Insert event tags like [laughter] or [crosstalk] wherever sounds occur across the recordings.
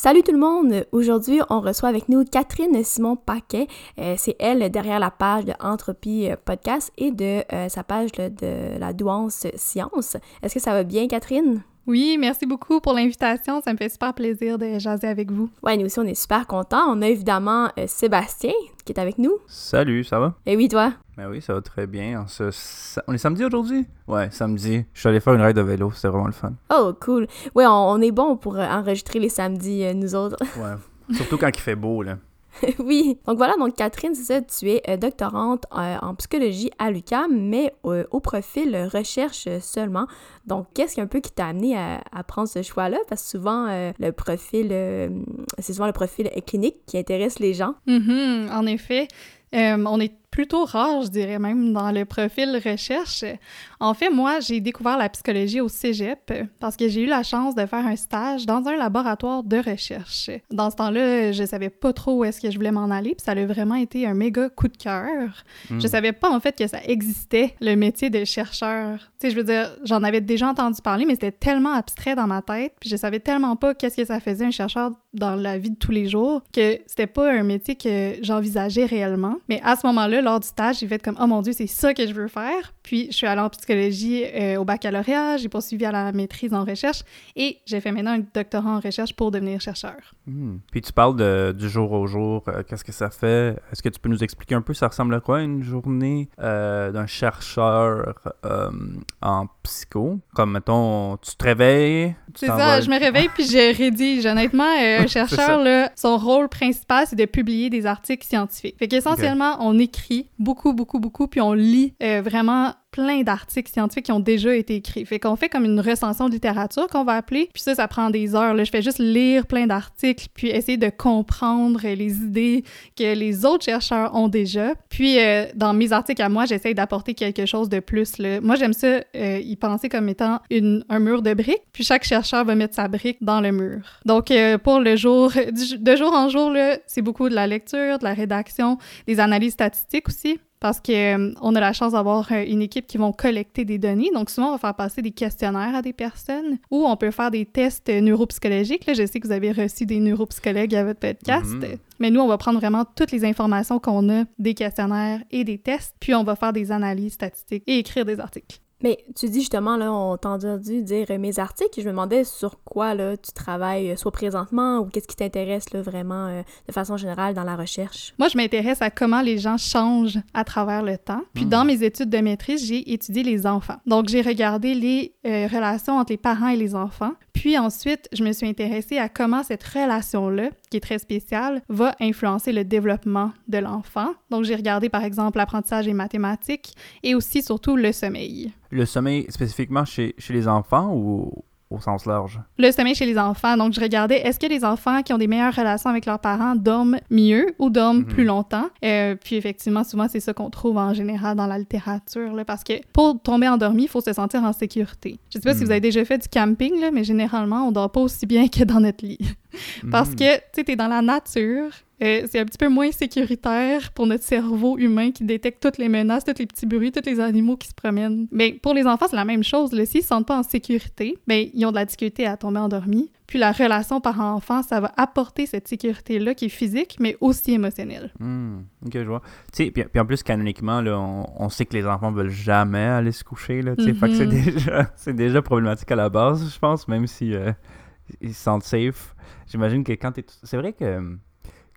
Salut tout le monde! Aujourd'hui, on reçoit avec nous Catherine Simon-Paquet. Euh, c'est elle derrière la page de Entropie euh, Podcast et de euh, sa page de la douance science. Est-ce que ça va bien, Catherine? Oui, merci beaucoup pour l'invitation. Ça me fait super plaisir de jaser avec vous. Ouais, nous aussi, on est super contents. On a évidemment Sébastien qui est avec nous. Salut, ça va? Et oui, toi? Ben oui, ça va très bien. On, est samedi aujourd'hui? Ouais, samedi. Je suis allé faire une ride de vélo, c'était vraiment le fun. Oh, cool. Ouais, on, est bon pour euh, enregistrer les samedis, euh, nous autres. ouais. Surtout quand il fait beau, là. [laughs] oui. Donc voilà, donc Catherine, tu es euh, doctorante en psychologie à l'UQAM, mais au profil recherche seulement. Donc, qu'est-ce qui un peu qui t'a amené à, prendre ce choix-là? Parce que souvent, le profil, c'est souvent le profil clinique qui intéresse les gens. Mm-hmm, en effet. on est plutôt rare, je dirais même, dans le profil recherche. En fait, moi, j'ai découvert la psychologie au cégep parce que j'ai eu la chance de faire un stage dans un laboratoire de recherche. Dans ce temps-là, je savais pas trop où est-ce que je voulais m'en aller, puis ça a vraiment été un méga coup de cœur. Hmm. Je savais pas, en fait, que ça existait, le métier de chercheur. Tu sais, je veux dire, j'en avais déjà entendu parler, mais c'était tellement abstrait dans ma tête, puis je savais tellement pas qu'est-ce que ça faisait un chercheur dans la vie de tous les jours que c'était pas un métier que j'envisageais réellement. Mais à ce moment-là, lors du stage, j'ai fait comme, oh mon Dieu, c'est ça que je veux faire. Puis, je suis allée en psychologie euh, au baccalauréat, j'ai poursuivi à la maîtrise en recherche et j'ai fait maintenant un doctorat en recherche pour devenir chercheur. Hmm. Puis, tu parles de, du jour au jour, euh, qu'est-ce que ça fait? Est-ce que tu peux nous expliquer un peu, ça ressemble à quoi une journée euh, d'un chercheur en psycho? Comme, mettons, tu te réveilles. C'est ça, je me réveille puis je rédige. Honnêtement, [laughs] un chercheur, là, son rôle principal, c'est de publier des articles scientifiques. Fait qu'essentiellement, on écrit beaucoup, beaucoup, beaucoup, puis on lit vraiment plein d'articles scientifiques qui ont déjà été écrits. Fait qu'on fait comme une recension de littérature qu'on va appeler, puis ça, ça prend des heures. Là. Je fais juste lire plein d'articles, puis essayer de comprendre les idées que les autres chercheurs ont déjà. Puis euh, dans mes articles à moi, j'essaie d'apporter quelque chose de plus. Là. Moi, j'aime ça euh, y penser comme étant une, un mur de briques, puis chaque chercheur va mettre sa brique dans le mur. Donc euh, pour le jour, de jour en jour, c'est beaucoup de la lecture, de la rédaction, des analyses statistiques aussi parce qu'on euh, on a la chance d'avoir euh, une équipe qui vont collecter des données. Donc, souvent, on va faire passer des questionnaires à des personnes ou on peut faire des tests neuropsychologiques. Là, je sais que vous avez reçu des neuropsychologues à votre podcast. Mhm. Mais nous, on va prendre vraiment toutes les informations qu'on a des questionnaires et des tests, puis on va faire des analyses statistiques et écrire des articles. Mais tu dis justement, là, on t'a entendu dire mes articles, je me demandais sur quoi là, tu travailles, euh, soit présentement, ou qu'est-ce qui t'intéresse là, vraiment euh, de façon générale dans la recherche? Moi, je m'intéresse à comment les gens changent à travers le temps. Puis hmm. dans mes études de maîtrise, j'ai étudié les enfants. Donc, j'ai regardé les euh, relations entre les parents et les enfants. Puis ensuite, je me suis intéressée à comment cette relation-là, qui est très spéciale, va influencer le développement de l'enfant. Donc, j'ai regardé par exemple l'apprentissage des mathématiques et aussi surtout le sommeil. Le sommeil spécifiquement chez, les enfants ou, au sens large? Le sommeil chez les enfants. Donc, je regardais, est-ce que les enfants qui ont des meilleures relations avec leurs parents dorment mieux ou dorment mhm. plus longtemps? Euh, puis, effectivement, souvent, c'est ça qu'on trouve en général dans la littérature, là, parce que pour tomber endormi, il faut se sentir en sécurité. Je sais pas si vous mhm. avez déjà fait du camping, là, mais généralement, on dort pas aussi bien [laughs] que dans notre lit. [laughs] parce mhm. que, tu sais, t'es dans la nature, euh, c'est un petit peu moins sécuritaire pour notre cerveau humain qui détecte toutes les menaces, tous les petits bruits, tous les animaux qui se promènent. Mais pour les enfants, c'est la même chose. S'ils ne se sentent pas en sécurité, ben, ils ont de la difficulté à tomber endormis. Puis la relation parent-enfant, ça va apporter cette sécurité-là qui est physique, mais aussi émotionnelle. Hmm, ok, je vois. Tu sais, puis, en plus, canoniquement, là, on, sait que les enfants veulent jamais aller se coucher. Là, Fait que c'est mhm. déjà, [laughs] déjà problématique à la base, je pense, même si euh, ils se sentent safe. J'imagine que quand tu C'est vrai que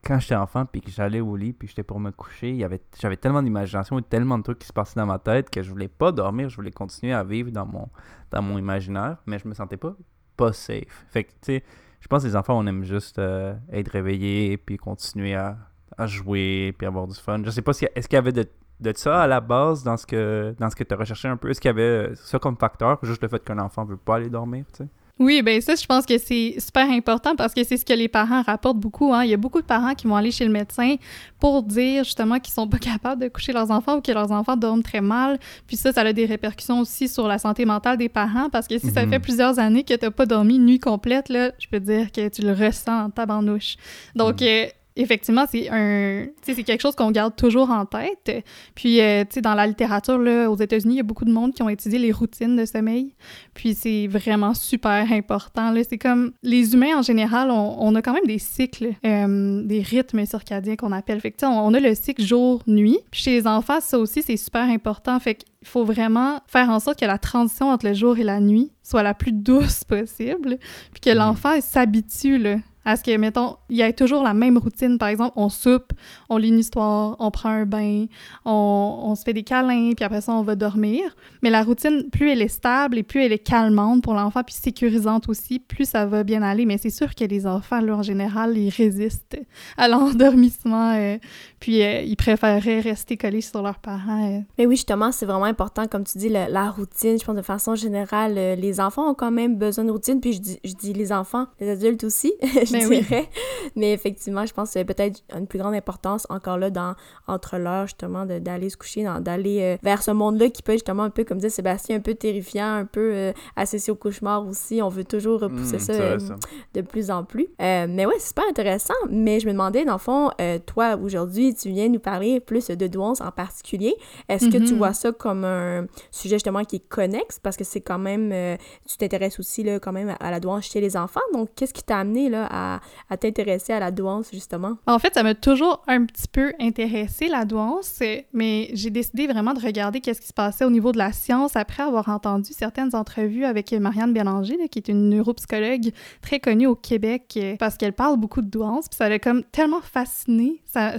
quand j'étais enfant puis que j'allais au lit puis j'étais pour me coucher, avait j'avais tellement d'imagination et tellement de trucs qui se passaient dans ma tête que je voulais pas dormir, je voulais continuer à vivre dans mon dans mon imaginaire, mais je me sentais pas pas safe. Fait tu je pense que les enfants on aime juste euh, être réveillés puis continuer à, à, jouer puis avoir du fun. Je sais pas si est-ce qu'il y avait de, de ça à la base dans ce que dans ce que tu as recherché un peu, est-ce qu'il y avait ça comme facteur, juste le fait qu'un enfant veut pas aller dormir, tu sais? Oui, ben ça, je pense que c'est super important parce que c'est ce que les parents rapportent beaucoup. Hein. Il y a beaucoup de parents qui vont aller chez le médecin pour dire justement qu'ils sont pas [laughs] capables de coucher leurs enfants ou que leurs enfants dorment très mal. Puis ça, ça a des répercussions aussi sur la santé mentale des parents parce que si ça Mhm. fait plusieurs années que t'as pas dormi une nuit complète, là, je peux dire que tu le ressens en tabarnouche. Donc, Mhm. euh, effectivement, c'est un, c'est quelque chose qu'on garde toujours en tête. Puis, euh, tu sais, dans la littérature, là, aux États-Unis, il y a beaucoup de monde qui ont étudié les routines de sommeil. Puis, c'est vraiment super important. Là, c'est comme les humains en général, on, on a quand même des cycles, euh, des rythmes circadiens qu'on appelle. Fait que, on, on a le cycle jour-nuit. Puis, chez les enfants, ça aussi, c'est super important. Fait qu'il faut vraiment faire en sorte que la transition entre le jour et la nuit soit la plus douce possible. Puis que Mhm. l'enfant il s'habitue, là, à ce que, mettons, il y ait toujours la même routine. Par exemple, on soupe, on lit une histoire, on prend un bain, on, on se fait des câlins, puis après ça, on va dormir. Mais la routine, plus elle est stable et plus elle est calmante pour l'enfant, puis sécurisante aussi, plus ça va bien aller. Mais c'est sûr que les enfants, là, en général, ils résistent à l'endormissement, euh, puis euh, ils préféreraient rester collés sur leurs parents. euh. Mais oui, justement, c'est vraiment important, comme tu dis, le- la routine. Je pense de façon générale, euh, les enfants ont quand même besoin de routine. Puis je dis, je dis les enfants, les adultes aussi, [laughs] je Ben oui. dirais. Mais effectivement, je pense que c'est peut-être une plus grande importance encore là dans entre l'heure justement de- d'aller se coucher, d'aller euh, vers ce monde-là qui peut être justement un peu, comme disait Sébastien, un peu terrifiant, un peu euh, associé au cauchemar aussi. On veut toujours repousser Hmm, ça, euh, ça. de plus en plus. Euh, mais ouais, c'est super intéressant. Mais je me demandais, dans le fond, euh, toi, aujourd'hui, tu viens nous parler plus de douance en particulier. Est-ce que tu Mhm. vois ça comme un sujet justement qui est connexe? Parce que c'est quand même... euh, tu t'intéresses aussi là, quand même à la douance chez les enfants. Donc, qu'est-ce qui t'a amené là, à, à t'intéresser à la douance, justement? En fait, ça m'a toujours un petit peu intéressé la douance, mais j'ai décidé vraiment de regarder qu'est-ce qui se passait au niveau de la science après avoir entendu certaines entrevues avec Marianne Bélanger, là, qui est une neuropsychologue très connue au Québec parce qu'elle parle beaucoup de douance, puis ça l'a comme tellement fasciné, ça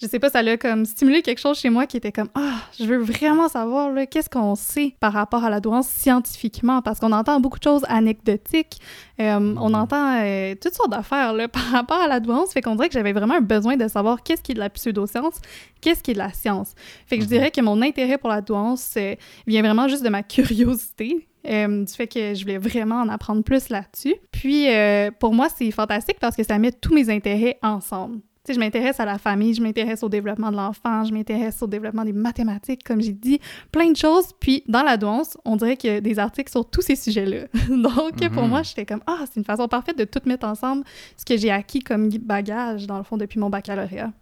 je sais pas, ça l'a comme stimulé quelque chose chez moi qui était comme ah, je veux vraiment savoir là, qu'est-ce qu'on sait par rapport à la douance scientifiquement? Parce qu'on entend beaucoup de choses anecdotiques, euh, on entend euh, toutes sortes d'affaires là, [laughs] par rapport à la douance, fait qu'on dirait que j'avais vraiment un besoin de savoir qu'est-ce qui est de la pseudoscience, qu'est-ce qui est de la science. Fait que je Mhm. dirais que mon intérêt pour la douance euh, vient vraiment juste de ma [laughs] curiosité. euh, du fait que je voulais vraiment en apprendre plus là-dessus. Puis, euh, pour moi, c'est fantastique parce que ça met tous mes intérêts ensemble. Tu sais, je m'intéresse à la famille, je m'intéresse au développement de l'enfant, je m'intéresse au développement des mathématiques, comme j'ai dit, plein de choses. Puis, dans la douance, on dirait qu'il y a des articles sur tous ces sujets-là. [laughs] Donc, pour Mhm. moi, j'étais comme, ah, c'est une façon parfaite de tout mettre ensemble ce que j'ai acquis comme bagage, dans le fond, depuis mon baccalauréat.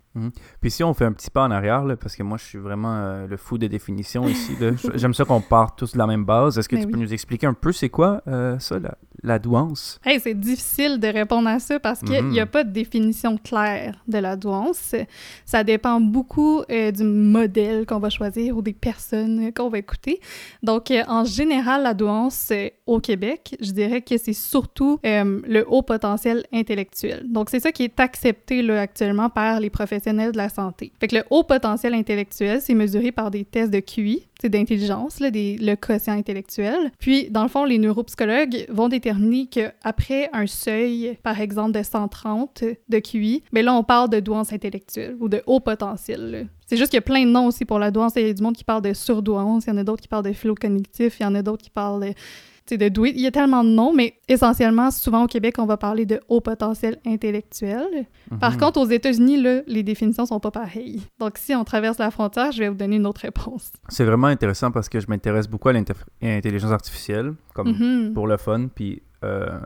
Puis si on fait un petit pas en arrière, là, parce que moi je suis vraiment euh, le fou des définitions ici, [laughs] j'aime ça qu'on part tous de la même base. Est-ce que Ben tu peux nous expliquer un peu c'est quoi euh, ça, la, la douance? Hey, c'est difficile de répondre à ça parce qu'il Mhm. n'y a pas de définition claire de la douance. Ça dépend beaucoup euh, du modèle qu'on va choisir ou des personnes qu'on va écouter. Donc, en général, la douance au Québec, je dirais que c'est surtout le haut potentiel intellectuel. Donc, c'est ça qui est accepté là, actuellement par les professionnels de la santé. Fait que le haut potentiel intellectuel, c'est mesuré par des tests de QI, c'est d'intelligence, le quotient intellectuel. Puis, dans le fond, les neuropsychologues vont déterminer qu'après un seuil, par exemple, de 130 de QI, mais là, on parle de douance intellectuelle ou de haut potentiel. C'est juste qu'il y a plein de noms aussi pour la douance. Il y a du monde qui parle de surdouance, il y en a d'autres qui parlent de phylocognitif, il y en a d'autres qui parlent de, de doué. Il y a tellement de noms, mais essentiellement, souvent au Québec, on va parler de haut potentiel intellectuel. Par Mhm. contre, aux États-Unis, là, les définitions sont pas pareilles. Donc, si on traverse la frontière, je vais vous donner une autre réponse. C'est vraiment intéressant parce que je m'intéresse beaucoup à l'intelligence artificielle, comme Mhm. pour le fun. Puis, euh,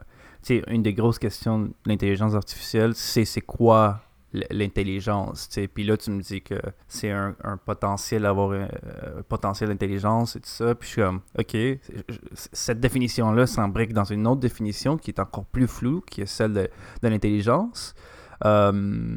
une des grosses questions de l'intelligence artificielle, c'est c'est quoi l'intelligence. Puis là, tu me dis que c'est un, potentiel d'avoir un, un potentiel d'intelligence et tout ça. Puis je suis comme, OK, cette définition-là s'embrique dans une autre définition qui est encore plus floue, qui est celle de, l'intelligence. Euh,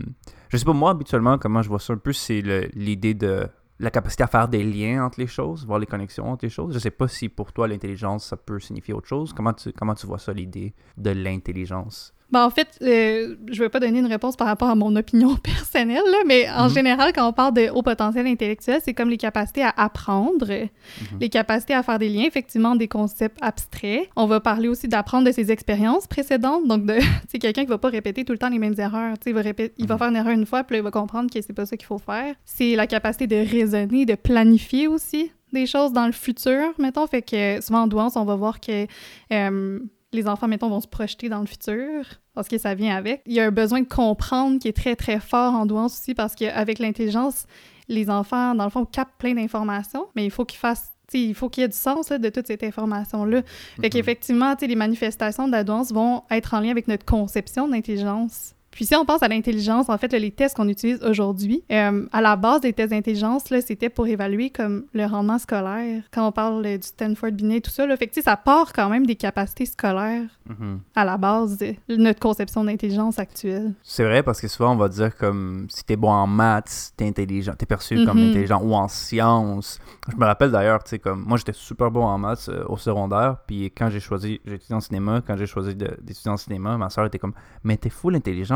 je sais pas, moi, habituellement, comment je vois ça un peu, c'est l'idée de la capacité à faire des liens entre les choses, voir les connexions entre les choses. Je sais pas si pour toi, l'intelligence, ça peut signifier autre chose. Comment tu, comment tu vois ça, l'idée de l'intelligence? Ben, en fait, euh, je vais pas donner une réponse par rapport à mon opinion [laughs] personnelle, là, mais en Mhm. général, quand on parle de haut potentiel intellectuel, c'est comme les capacités à apprendre, Mhm. les capacités à faire des liens, effectivement, des concepts abstraits. On va parler aussi d'apprendre de ses expériences précédentes, donc de, [laughs] c'est quelqu'un qui va pas répéter tout le temps les mêmes erreurs. Tu sais, Il va, répéter, il va Mhm. faire une erreur une fois, puis là, il va comprendre que c'est pas ça qu'il faut faire. C'est la capacité de raisonner, de planifier aussi des choses dans le futur, mettons. Fait que souvent en douance, on va voir que euh, les enfants, mettons, vont se projeter dans le futur, parce que ça vient avec. Il y a un besoin de comprendre qui est très, très fort en douance aussi, parce qu'avec l'intelligence, les enfants, dans le fond, captent plein d'informations, mais il faut qu'ils fassent il faut qu'il y ait du sens de toute cette information-là. Fait mhm. qu'effectivement, les manifestations de la douance vont être en lien avec notre conception d'intelligence. Puis si on pense à l'intelligence, en fait, les tests qu'on utilise aujourd'hui, euh, à la base des tests d'intelligence, c'était pour évaluer comme le rendement scolaire. Quand on parle du Stanford Binet, tout ça, là, fait que, ça part quand même des capacités scolaires mm-hmm. à la base de notre conception d'intelligence actuelle. C'est vrai parce que souvent on va dire comme si t'es bon en maths, t'es intelligent, t'es perçu comme mm-hmm. intelligent ou en sciences. Je me rappelle d'ailleurs, tu sais, comme moi j'étais super bon en maths euh, au secondaire, puis quand j'ai choisi, j'ai étudié en cinéma, quand j'ai choisi d'étudier en cinéma, ma soeur était comme, mais t'es fou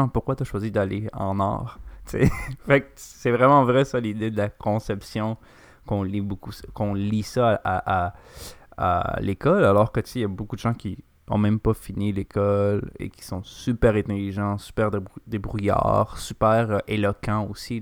pourquoi tu as choisi d'aller en art? [laughs] c'est vraiment vrai, ça, l'idée de la conception, qu'on lit beaucoup, qu'on lit ça à, à, l'école, alors que, il y a beaucoup de gens qui ont même pas fini l'école et qui sont super intelligents, super débrouillards, super euh, éloquents aussi.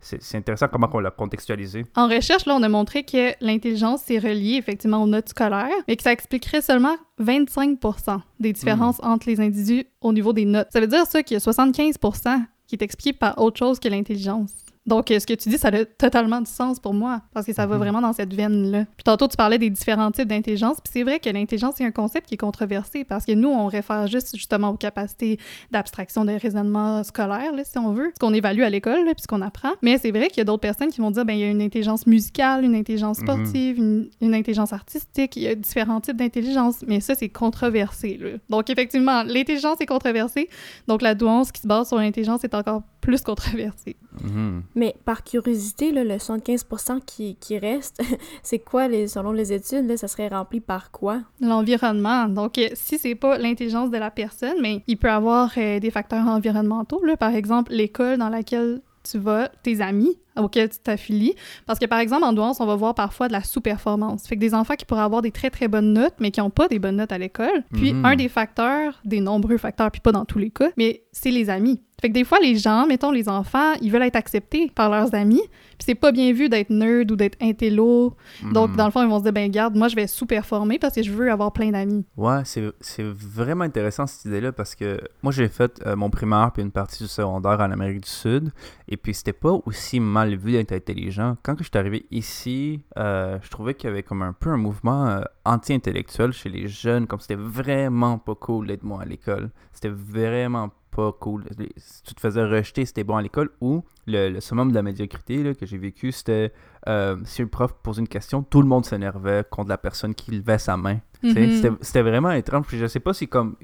C'est, intéressant comment on l'a contextualisé. En recherche, là, on a montré que l'intelligence est reliée effectivement aux notes scolaires, mais que ça expliquerait seulement 25% des différences hmm. entre les individus au niveau des notes. Ça veut dire ça qu'il y a 75% qui est expliqué par autre chose que l'intelligence. Donc, euh, ce que tu dis, ça a totalement du sens pour moi, parce que ça va mhm. vraiment dans cette veine-là. Puis tantôt, tu parlais des différents types d'intelligence, puis c'est vrai que l'intelligence, est un concept qui est controversé, parce que nous, on réfère juste justement aux capacités d'abstraction, de raisonnement scolaire, là, si on veut, ce qu'on évalue à l'école, puis ce qu'on apprend. Mais c'est vrai qu'il y a d'autres personnes qui vont dire, ben il y a une intelligence musicale, une intelligence mhm. sportive, une, intelligence artistique, il y a différents types d'intelligence, mais ça, c'est controversé. Là. Donc, effectivement, l'intelligence est controversée, donc la douance qui se base sur l'intelligence est encore plus controversée. Mhm. Mais par curiosité, le 75% qui, qui reste, [laughs] c'est quoi, les, selon les études, ça serait rempli par quoi? L'environnement. Donc, euh, si c'est pas l'intelligence de la personne, mais il peut avoir euh, des facteurs environnementaux, là, par exemple l'école dans laquelle tu vas, tes amis auxquels tu t'affilies. Parce que, par exemple, en douance, on va voir parfois de la sous-performance. Fait que des enfants qui pourraient avoir des très, très bonnes notes, mais qui n'ont pas des bonnes notes à l'école. Puis, mhm. un des facteurs, des nombreux facteurs, puis pas dans tous les cas, mais c'est les amis. Fait que des fois, les gens, mettons les enfants, ils veulent être acceptés par leurs amis, puis c'est pas bien vu d'être nerd ou d'être intello. Donc, mhm. dans le fond, ils vont se dire, ben garde, moi, je vais sous-performer parce que je veux avoir plein d'amis. Ouais, c'est vraiment intéressant cette idée-là parce que moi, j'ai fait euh, mon primaire puis une partie du secondaire en Amérique du Sud, et puis c'était pas aussi mal vu d'être intelligent. Quand je suis arrivé ici, euh, je trouvais qu'il y avait comme un peu un mouvement euh, anti-intellectuel chez les jeunes, comme c'était vraiment pas cool d'être moi à l'école. C'était vraiment pas cool. Si tu te faisais rejeter, c'était bon à l'école. Ou le, summum de la médiocrité que j'ai vécu, c'était euh, si le prof posait une question, tout le monde s'énervait contre la personne qui levait sa main. Mm-hmm. C'était vraiment étrange. Je sais pas si comme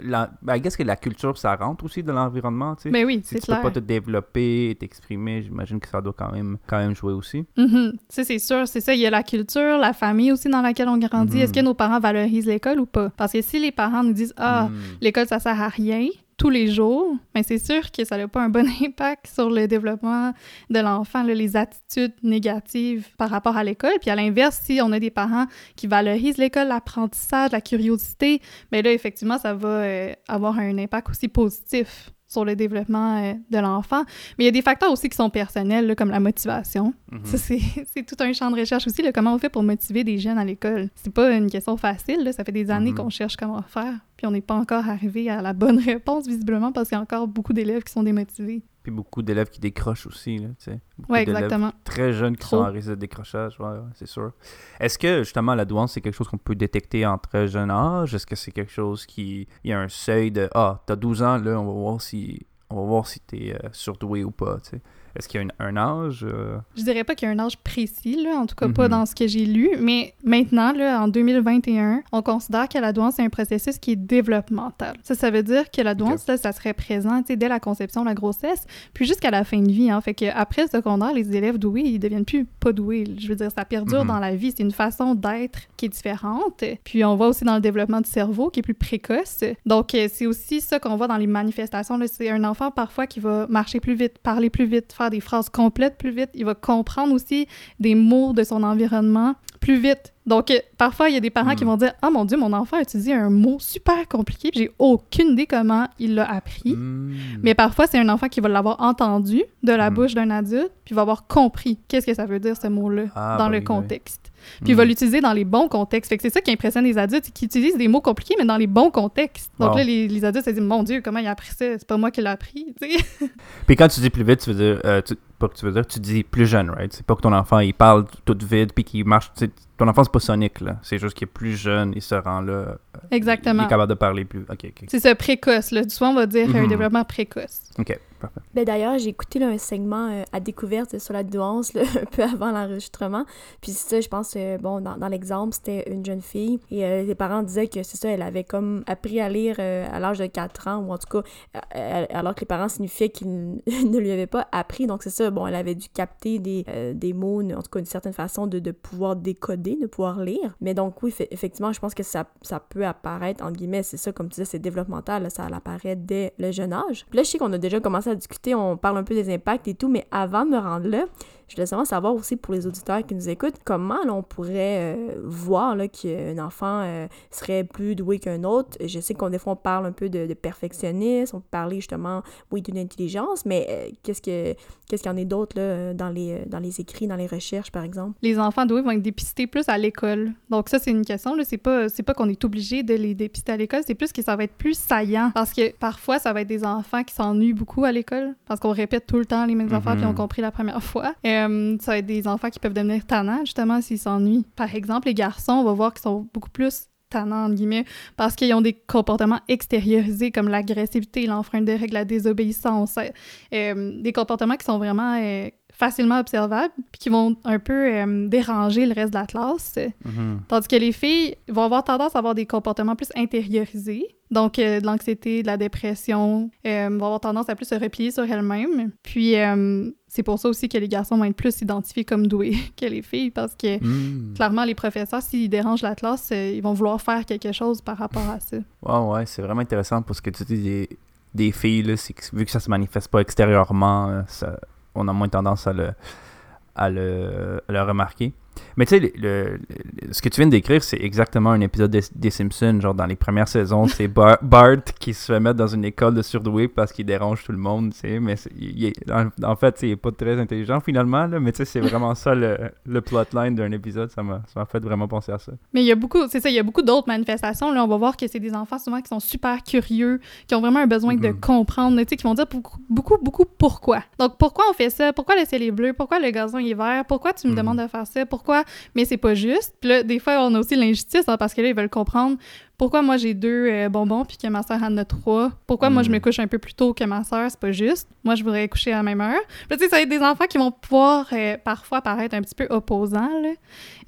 la, ben, que la culture, ça rentre aussi de l'environnement, tu sais. Mais ben oui, c'est clair. Tu peux pas te développer, t'exprimer, j'imagine que ça doit quand même, quand même jouer aussi. Mm-hmm. c'est sûr, c'est ça. Il y a la culture, la famille aussi dans laquelle on grandit. Est-ce mm-hmm. que nos parents valorisent l'école ou pas? Parce que si les parents nous disent « Ah, mm. l'école, ça sert à rien », tous les jours, mais c'est sûr que ça n'a pas un bon [laughs] impact sur le développement de l'enfant, les attitudes négatives par rapport à l'école. Puis à l'inverse, si on a des parents qui valorisent l'école, l'apprentissage, la curiosité, bien là, effectivement, ça va euh, avoir un impact aussi positif sur le développement euh, de l'enfant. Mais il y a des facteurs aussi qui sont personnels, comme la motivation. Mhm. [laughs] C'est tout un champ de recherche aussi, comment on fait pour motiver des jeunes à l'école. C'est pas une question facile, ça fait des années mhm. qu'on cherche comment faire, puis on n'est pas encore arrivé à la bonne [laughs] réponse, visiblement, parce qu'il y a encore beaucoup d'élèves qui sont démotivés. Puis beaucoup d'élèves qui décrochent aussi, là, tu sais. Oui, exactement. Très jeunes qui sont en risque de décrochage, ouais, c'est sûr. Est-ce que, justement, la douance, c'est quelque chose qu'on peut détecter en très jeune âge? Est-ce que c'est quelque chose qui... Il y a un seuil de « Ah, t'as 12 ans, là, on va voir si... On va voir si t'es euh, surdoué ou pas, tu sais. » Est-ce qu'il y a un âge? Euh? Je dirais pas qu'il y a un âge précis, là, en tout cas pas mhm. dans ce que j'ai lu, mais maintenant, là, en 2021, on considère que la douance est un processus qui est développemental. Ça, ça veut dire que la douance, là, ça serait présent dès la conception la grossesse, puis jusqu'à la fin de vie. Hein. Fait qu'après le secondaire, les élèves doués, ils deviennent plus pas doués. Je veux dire, ça perdure mhm. dans la vie. C'est une façon d'être qui est différente. Puis on voit aussi dans le développement du cerveau qui est plus précoce. Donc, euh, c'est aussi ça qu'on voit dans les manifestations. C'est un enfant parfois qui va marcher plus vite, parler plus vite, des phrases complètes plus vite. Il va comprendre aussi des mots de son environnement plus vite Donc, euh, parfois, il y a des parents qui Hmm. vont dire « Ah, mon Dieu, mon enfant a utilisé un mot super compliqué, j'ai aucune idée comment il l'a appris. Hmm. Mais parfois, c'est un enfant qui va l'avoir entendu de la Hmm. bouche d'un adulte, puis va avoir compris qu'est-ce que ça veut dire, ce mot-là, Ah, dans bah le bah oui. Puis il va l'utiliser dans les bons contextes. Fait que c'est ça qui impressionne les adultes, qu'ils utilisent des mots compliqués, mais dans les bons contextes. Donc Wow. là, les, les adultes se disent Mon Dieu, comment il a appris ça? C'est pas moi qui l'ai appris. [laughs] Puis quand tu dis plus vite, tu veux dire, euh, tu- pas que tu veux dire, tu dis plus jeune, right? C'est pas que ton enfant il parle tout vite puis qu'il marche. Ton enfant c'est pas sonique là. C'est juste qu'il est plus jeune, il se rend là. euh, Il Exactement. est capable de parler plus. Ok, ok. C'est ça, précoce. Là. Souvent, on va dire un Mhm. développement précoce. Ok, Ben d'ailleurs, j'ai écouté un segment euh, à découverte sur la nuance là, [laughs] un peu avant l'enregistrement. Puis c'est ça, je pense, euh, bon, dans, dans l'exemple, c'était une jeune fille et euh, les parents disaient que c'est ça, elle avait comme appris à lire euh, à l'âge de 4 ans, ou en tout cas, alors que les parents signifiaient qu'ils [laughs] ne lui avaient pas appris. Donc c'est ça, bon, elle avait dû capter des, euh, des mots, en tout cas, une certaine façon de, de pouvoir décoder, de pouvoir lire. Mais donc oui, effectivement, je pense que ça, ça peut apparaître, entre guillemets, c'est ça, comme tu disais, c'est développemental, ça apparaît dès le jeune âge. Puis là, je sais qu'on a déjà commencé à discuter, on parle un peu des impacts et tout, mais avant de me rendre là, je voulais seulement savoir aussi pour les auditeurs qui nous écoutent, comment là, on pourrait euh, voir là, qu'un enfant euh, serait plus doué qu'un autre? Je sais qu'on des fois on parle un peu de, de perfectionnisme, on peut parler justement, oui, d'une intelligence, mais euh, qu'est-ce que qu'est-ce qu'il y en a d'autre là, dans les, dans les écrits, dans les recherches, par exemple? Les enfants doués vont être dépistés plus à l'école. Donc ça, c'est une question. là. C'est pas, c'est pas qu'on est obligé de les dépister à l'école, c'est plus que ça va être plus saillant. Parce que parfois, ça va être des enfants qui s'ennuient beaucoup à l'école, parce qu'on répète tout le temps les mêmes Mhm. affaires, puis ont compris la première fois. Euh, ça va être des enfants qui peuvent devenir tannants, justement, s'ils s'ennuient. Par exemple, les garçons, on va voir qu'ils sont beaucoup plus tannants, entre guillemets, parce qu'ils ont des comportements extériorisés comme l'agressivité, l'enfreinte de règles, la désobéissance, euh, des comportements qui sont vraiment euh, facilement observables, puis qui vont un peu euh, déranger le reste de la classe. Mhm. Tandis que les filles vont avoir tendance à avoir des comportements plus intériorisés, donc euh, de l'anxiété, de la dépression, euh, vont avoir tendance à plus se replier sur elles-mêmes. Puis euh, c'est pour ça aussi que les garçons vont être plus identifiés comme doués [laughs] que les filles, parce que Hmm. clairement, les professeurs, s'ils dérangent la classe, euh, ils vont vouloir faire quelque chose par rapport à ça. Ouais, ouais, c'est vraiment intéressant parce que tu dis des, des filles, là, vu que ça se manifeste pas extérieurement, euh, ça, on a moins tendance à le, à le, à le remarquer. Mais tu sais, le, ce que tu viens de décrire, c'est exactement un épisode des, des Simpsons. Genre, dans les premières saisons, c'est [laughs] Bar- Bart qui se fait mettre dans une école de surdoués parce qu'il dérange tout le monde, tu sais. Mais c'est- il est- en, en fait, il est pas très intelligent finalement, là, mais tu sais, c'est vraiment ça le, le plotline d'un épisode. Ça m'a fait vraiment penser à ça. Mais il y a beaucoup, c'est ça, il y a beaucoup d'autres manifestations. Là, on va voir que c'est des enfants souvent qui sont super curieux, qui ont vraiment un besoin de Mhm. comprendre, tu sais, qui vont dire beaucoup, beaucoup, beaucoup pourquoi. Donc, pourquoi on fait ça? Pourquoi le ciel est bleu? Pourquoi le gazon est vert? Pourquoi tu me Mhm. demandes de faire ça? Pourquoi? Mais c'est pas juste. Puis là, des fois, on a aussi l'injustice, hein, parce que là, ils veulent comprendre pourquoi moi j'ai deux euh, bonbons puis que ma soeur en a trois. Pourquoi moi je me couche un peu plus tôt que ma soeur? C'est pas juste. Moi, je voudrais coucher à la même heure. Puis tu sais, ça va être des enfants qui vont pouvoir euh, parfois paraître un petit peu opposants, là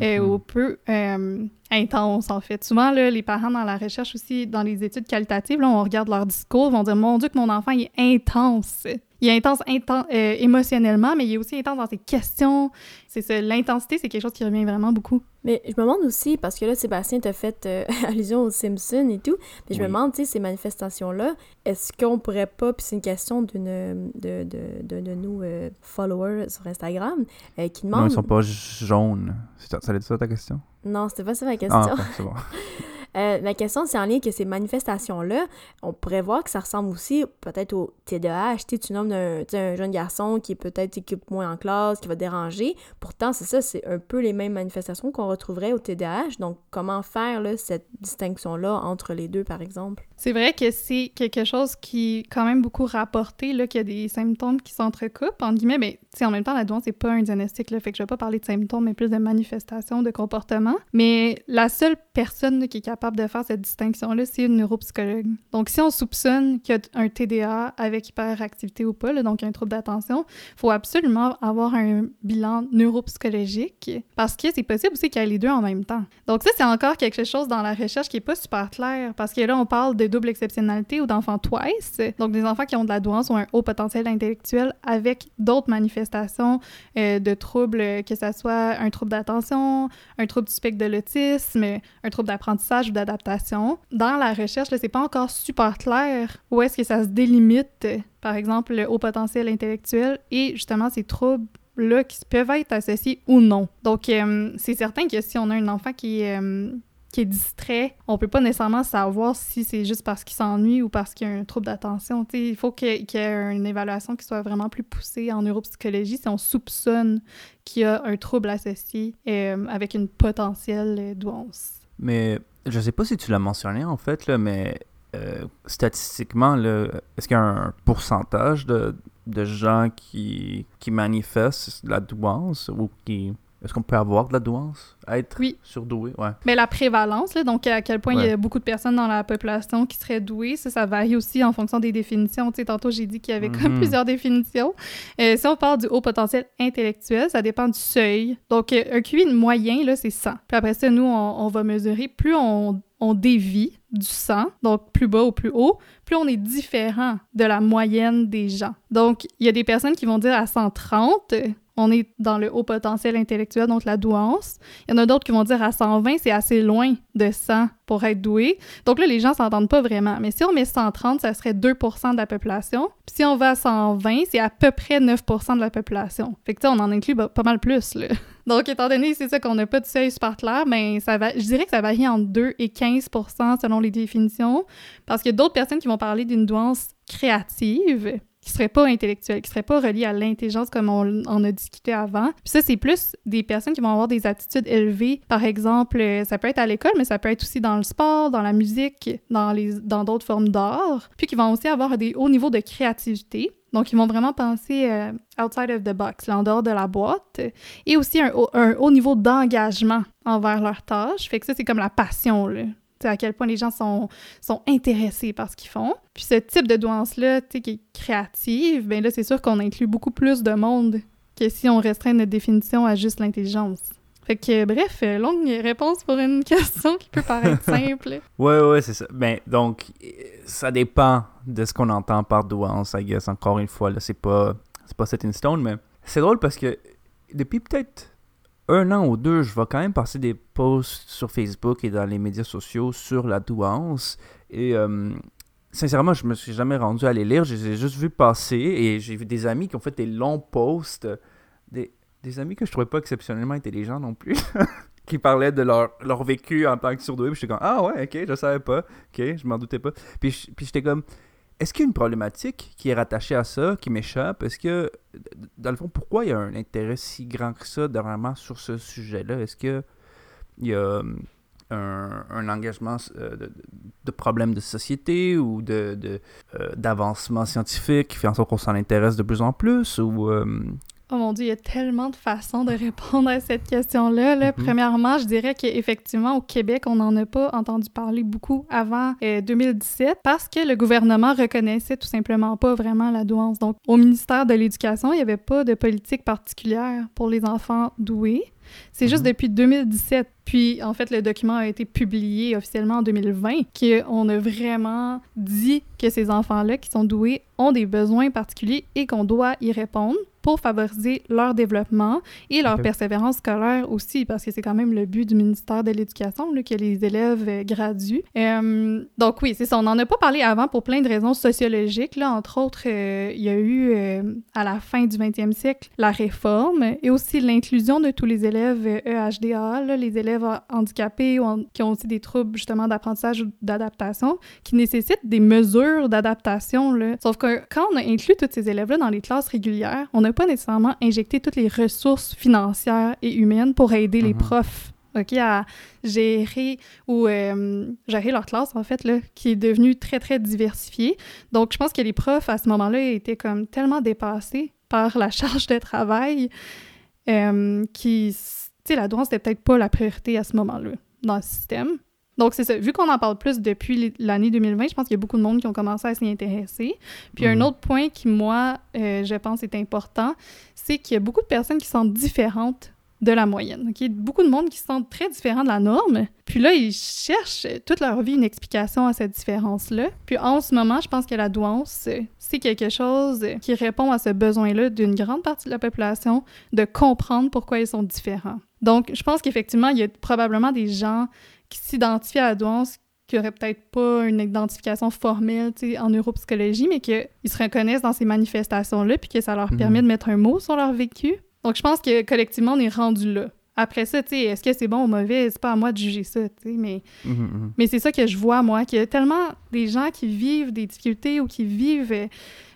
euh, Mhm. ou peu euh, intense, en fait. Souvent, là, les parents, dans la recherche aussi, dans les études qualitatives, là, on regarde leur discours, vont dire « Mon Dieu, que mon enfant, il est intense! » Il est intense inten- euh, émotionnellement, mais il est aussi intense dans ses questions. C'est ça, l'intensité, c'est quelque chose qui revient vraiment beaucoup. Mais je me demande aussi, parce que là, Sébastien t'a fait euh, [laughs] allusion aux Simpsons et tout, mais je me demande, tu sais, ces manifestations-là, est-ce qu'on pourrait pas, puis c'est une question d'une de, de, de, de nos euh, followers sur Instagram, euh, qui Non, demandent... ils sont pas jaunes. C'est ça, ça allait être ça ta question? Non, c'était pas ça ma question. Ah, c'est bon. [laughs] Euh, ma question, c'est en lien que ces manifestations-là, on pourrait voir que ça ressemble aussi peut-être au TDAH. Tu nommes un, jeune garçon qui peut-être qui occupe moins en classe, qui va déranger. Pourtant, c'est ça, c'est un peu les mêmes manifestations qu'on retrouverait au TDAH. Donc, comment faire cette distinction-là entre les deux, par exemple? C'est vrai que c'est quelque chose qui est quand même beaucoup rapporté, qu'il y a des symptômes qui s'entrecoupent, entre guillemets, mais en même temps, la douance, c'est pas un diagnostic, là, fait que je vais pas parler de symptômes, mais plus de manifestations, de comportements. Mais la seule personne qui est capable de faire cette distinction-là, c'est une neuropsychologue. Donc, si on soupçonne qu'il y a un TDA avec hyperactivité ou pas, là, donc un trouble d'attention, il faut absolument avoir un bilan neuropsychologique, parce que c'est possible aussi qu'il y ait les deux en même temps. Donc ça, c'est encore quelque chose dans la recherche qui est pas super clair, parce que là, on parle de double exceptionnalité ou d'enfants twice, donc des enfants qui ont de la douance ou un haut potentiel intellectuel avec d'autres manifestations euh, de troubles, que ce soit un trouble d'attention, un trouble du spectre de l'autisme, un trouble d'apprentissage d'adaptation. Dans la recherche, là, c'est pas encore super clair où est-ce que ça se délimite, par exemple, le haut potentiel intellectuel et justement ces troubles troubles-là qui peuvent être associés ou non. Donc, euh, c'est certain que si on a un enfant qui euh, qui est distrait, on peut pas nécessairement savoir si c'est juste parce qu'il s'ennuie ou parce qu'il y a un trouble d'attention. Il faut qu'il y, ait une évaluation qui soit vraiment plus poussée en neuropsychologie si on soupçonne qu'il y a un trouble associé euh, avec une potentielle douance. Mais je sais pas si tu l'as mentionné en fait, là, mais euh, statistiquement, est-ce qu'il y a un pourcentage de, de gens qui, qui manifestent la douance ou qui est-ce qu'on peut avoir de la douance, être surdoué? Ouais. Mais la prévalence, là, donc à quel point il y a beaucoup de personnes dans la population qui seraient douées, ça, ça varie aussi en fonction des définitions. Tu sais, tantôt, j'ai dit qu'il y avait comme mhm. plusieurs définitions. Euh, si on parle du haut potentiel intellectuel, ça dépend du seuil. Donc, euh, un QI moyen, là, c'est 100. Puis après ça, nous, on, va mesurer, plus on, on dévie du 100, donc plus bas ou plus haut, plus on est différent de la moyenne des gens. Donc, il y a des personnes qui vont dire à 130, on est dans le haut potentiel intellectuel, donc la douance. Il y en a d'autres qui vont dire à 120, c'est assez loin de 100 pour être doué. Donc là, les gens s'entendent pas vraiment. Mais si on met 130, ça serait 2% de la population. Puis si on va à 120, c'est à peu près 9% de la population. Fait que tu on en inclut pas mal plus, là. [laughs] Donc, étant donné, c'est ça qu'on n'a pas de seuil super clair, mais ça va, je dirais que ça varie entre 2 et 15% selon les définitions. Parce qu'il y a d'autres personnes qui vont parler d'une douance créative qui serait pas intellectuel, qui serait pas relié à l'intelligence comme on en a discuté avant. Puis ça, c'est plus des personnes qui vont avoir des attitudes élevées. Par exemple, euh, ça peut être à l'école, mais ça peut être aussi dans le sport, dans la musique, dans les dans d'autres formes d'art. Puis qui vont aussi avoir des hauts niveaux de créativité. Donc, ils vont vraiment penser euh, outside of the box, en dehors de la boîte, et aussi un, un haut niveau d'engagement envers leur tâche. Fait que ça, c'est comme la passion, là à quel point les gens sont, sont intéressés par ce qu'ils font. Puis ce type de douance-là, qui est créative, bien là, c'est sûr qu'on inclut beaucoup plus de monde que si on restreint notre définition à juste l'intelligence. Fait que, bref, longue réponse pour une [laughs] question qui peut paraître simple. [laughs] ouais, ouais, c'est ça. Ben, donc, ça dépend de ce qu'on entend par douance, I guess. Encore une fois, là, c'est pas, c'est pas set in stone, mais c'est drôle parce que depuis peut-être un an ou deux, je vais quand même passer des posts sur Facebook et dans les médias sociaux sur la douance. Et euh, sincèrement, je me suis jamais rendu à les lire. Je les ai juste vus passer et j'ai vu des amis qui ont fait des longs posts. Des, des amis que je trouvais pas exceptionnellement intelligents non plus. [laughs] qui parlaient de leur, leur vécu en tant que surdoué. Puis j'étais comme, ah ouais, ok, je savais pas. Ok, je m'en doutais pas. Puis, puis j'étais comme, est-ce qu'il y a une problématique qui est rattachée à ça, qui m'échappe? Est-ce que, dans le fond, pourquoi il y a un intérêt si grand que ça, vraiment, sur ce sujet-là? Est-ce qu'il y a hum, un, engagement euh, de, problèmes de société ou de, euh, d'avancement scientifique qui fait en sorte qu'on s'en intéresse de plus en plus? Hum, Oh mon Dieu, il y a tellement de façons de répondre à cette question-là. Là. Mhm. Premièrement, je dirais qu'effectivement, au Québec, on n'en a pas entendu parler beaucoup avant 2017 euh, parce que le gouvernement reconnaissait tout simplement pas vraiment la douance. Donc, au ministère de l'Éducation, il n'y avait pas de politique particulière pour les enfants doués. C'est juste mhm. depuis 2017, puis en fait le document a été publié officiellement en 2020, qu'on a vraiment dit que ces enfants-là qui sont doués ont des besoins particuliers et qu'on doit y répondre pour favoriser leur développement et leur persévérance scolaire aussi, parce que c'est quand même le but du ministère de l'Éducation, que les élèves euh, graduent. Euh, donc oui, c'est ça. On n'en a pas parlé avant pour plein de raisons sociologiques. Là, entre autres, euh, il y a eu à la fin du 20e siècle la réforme et aussi l'inclusion de tous les élèves EHDA, e les élèves handicapés ou qui ont aussi des troubles justement d'apprentissage ou d'adaptation, qui nécessitent des mesures d'adaptation. Sauf que quand on a inclus tous ces élèves-là dans les classes régulières, on n'a pas nécessairement injecté toutes les ressources financières et humaines pour aider les mhm. profs OK, à gérer ou euh, gérer leur classe, en fait, là, qui est devenue très, très diversifiée. Donc, je pense que les profs, à ce moment-là, étaient comme tellement dépassés par la [laughs] charge de travail euh, qui, tu sais, la douane, c'était peut-être pas la priorité à ce moment-là dans le système. Donc, c'est ça. Vu qu'on en parle plus depuis l'année 2020, je pense qu'il y a beaucoup de monde qui ont commencé à s'y intéresser. Puis, un mhm. autre point qui, moi, euh, je pense est important, c'est qu'il y a beaucoup de personnes qui sont différentes de la moyenne. Il y a beaucoup de monde qui se sentent très différents de la norme. Puis là, ils cherchent toute leur vie une explication à cette différence-là. Puis en ce moment, je pense que la douance, c'est quelque chose qui répond à ce besoin-là d'une grande partie de la population de comprendre pourquoi ils sont différents. Donc, je pense qu'effectivement, il y a probablement des gens qui s'identifient à la douance qui n'auraient peut-être pas une identification formelle en neuropsychologie, mais qu'ils se reconnaissent dans ces manifestations-là, puis que ça leur mhm. permet de mettre un mot sur leur vécu. Donc, je pense que collectivement, on est rendu là. Après ça, tu est-ce que c'est bon ou mauvais? C'est pas à moi de juger ça, tu mais, Mhm, mhm. mais c'est ça que je vois, moi, qu'il y a tellement des gens qui vivent des difficultés ou qui vivent euh,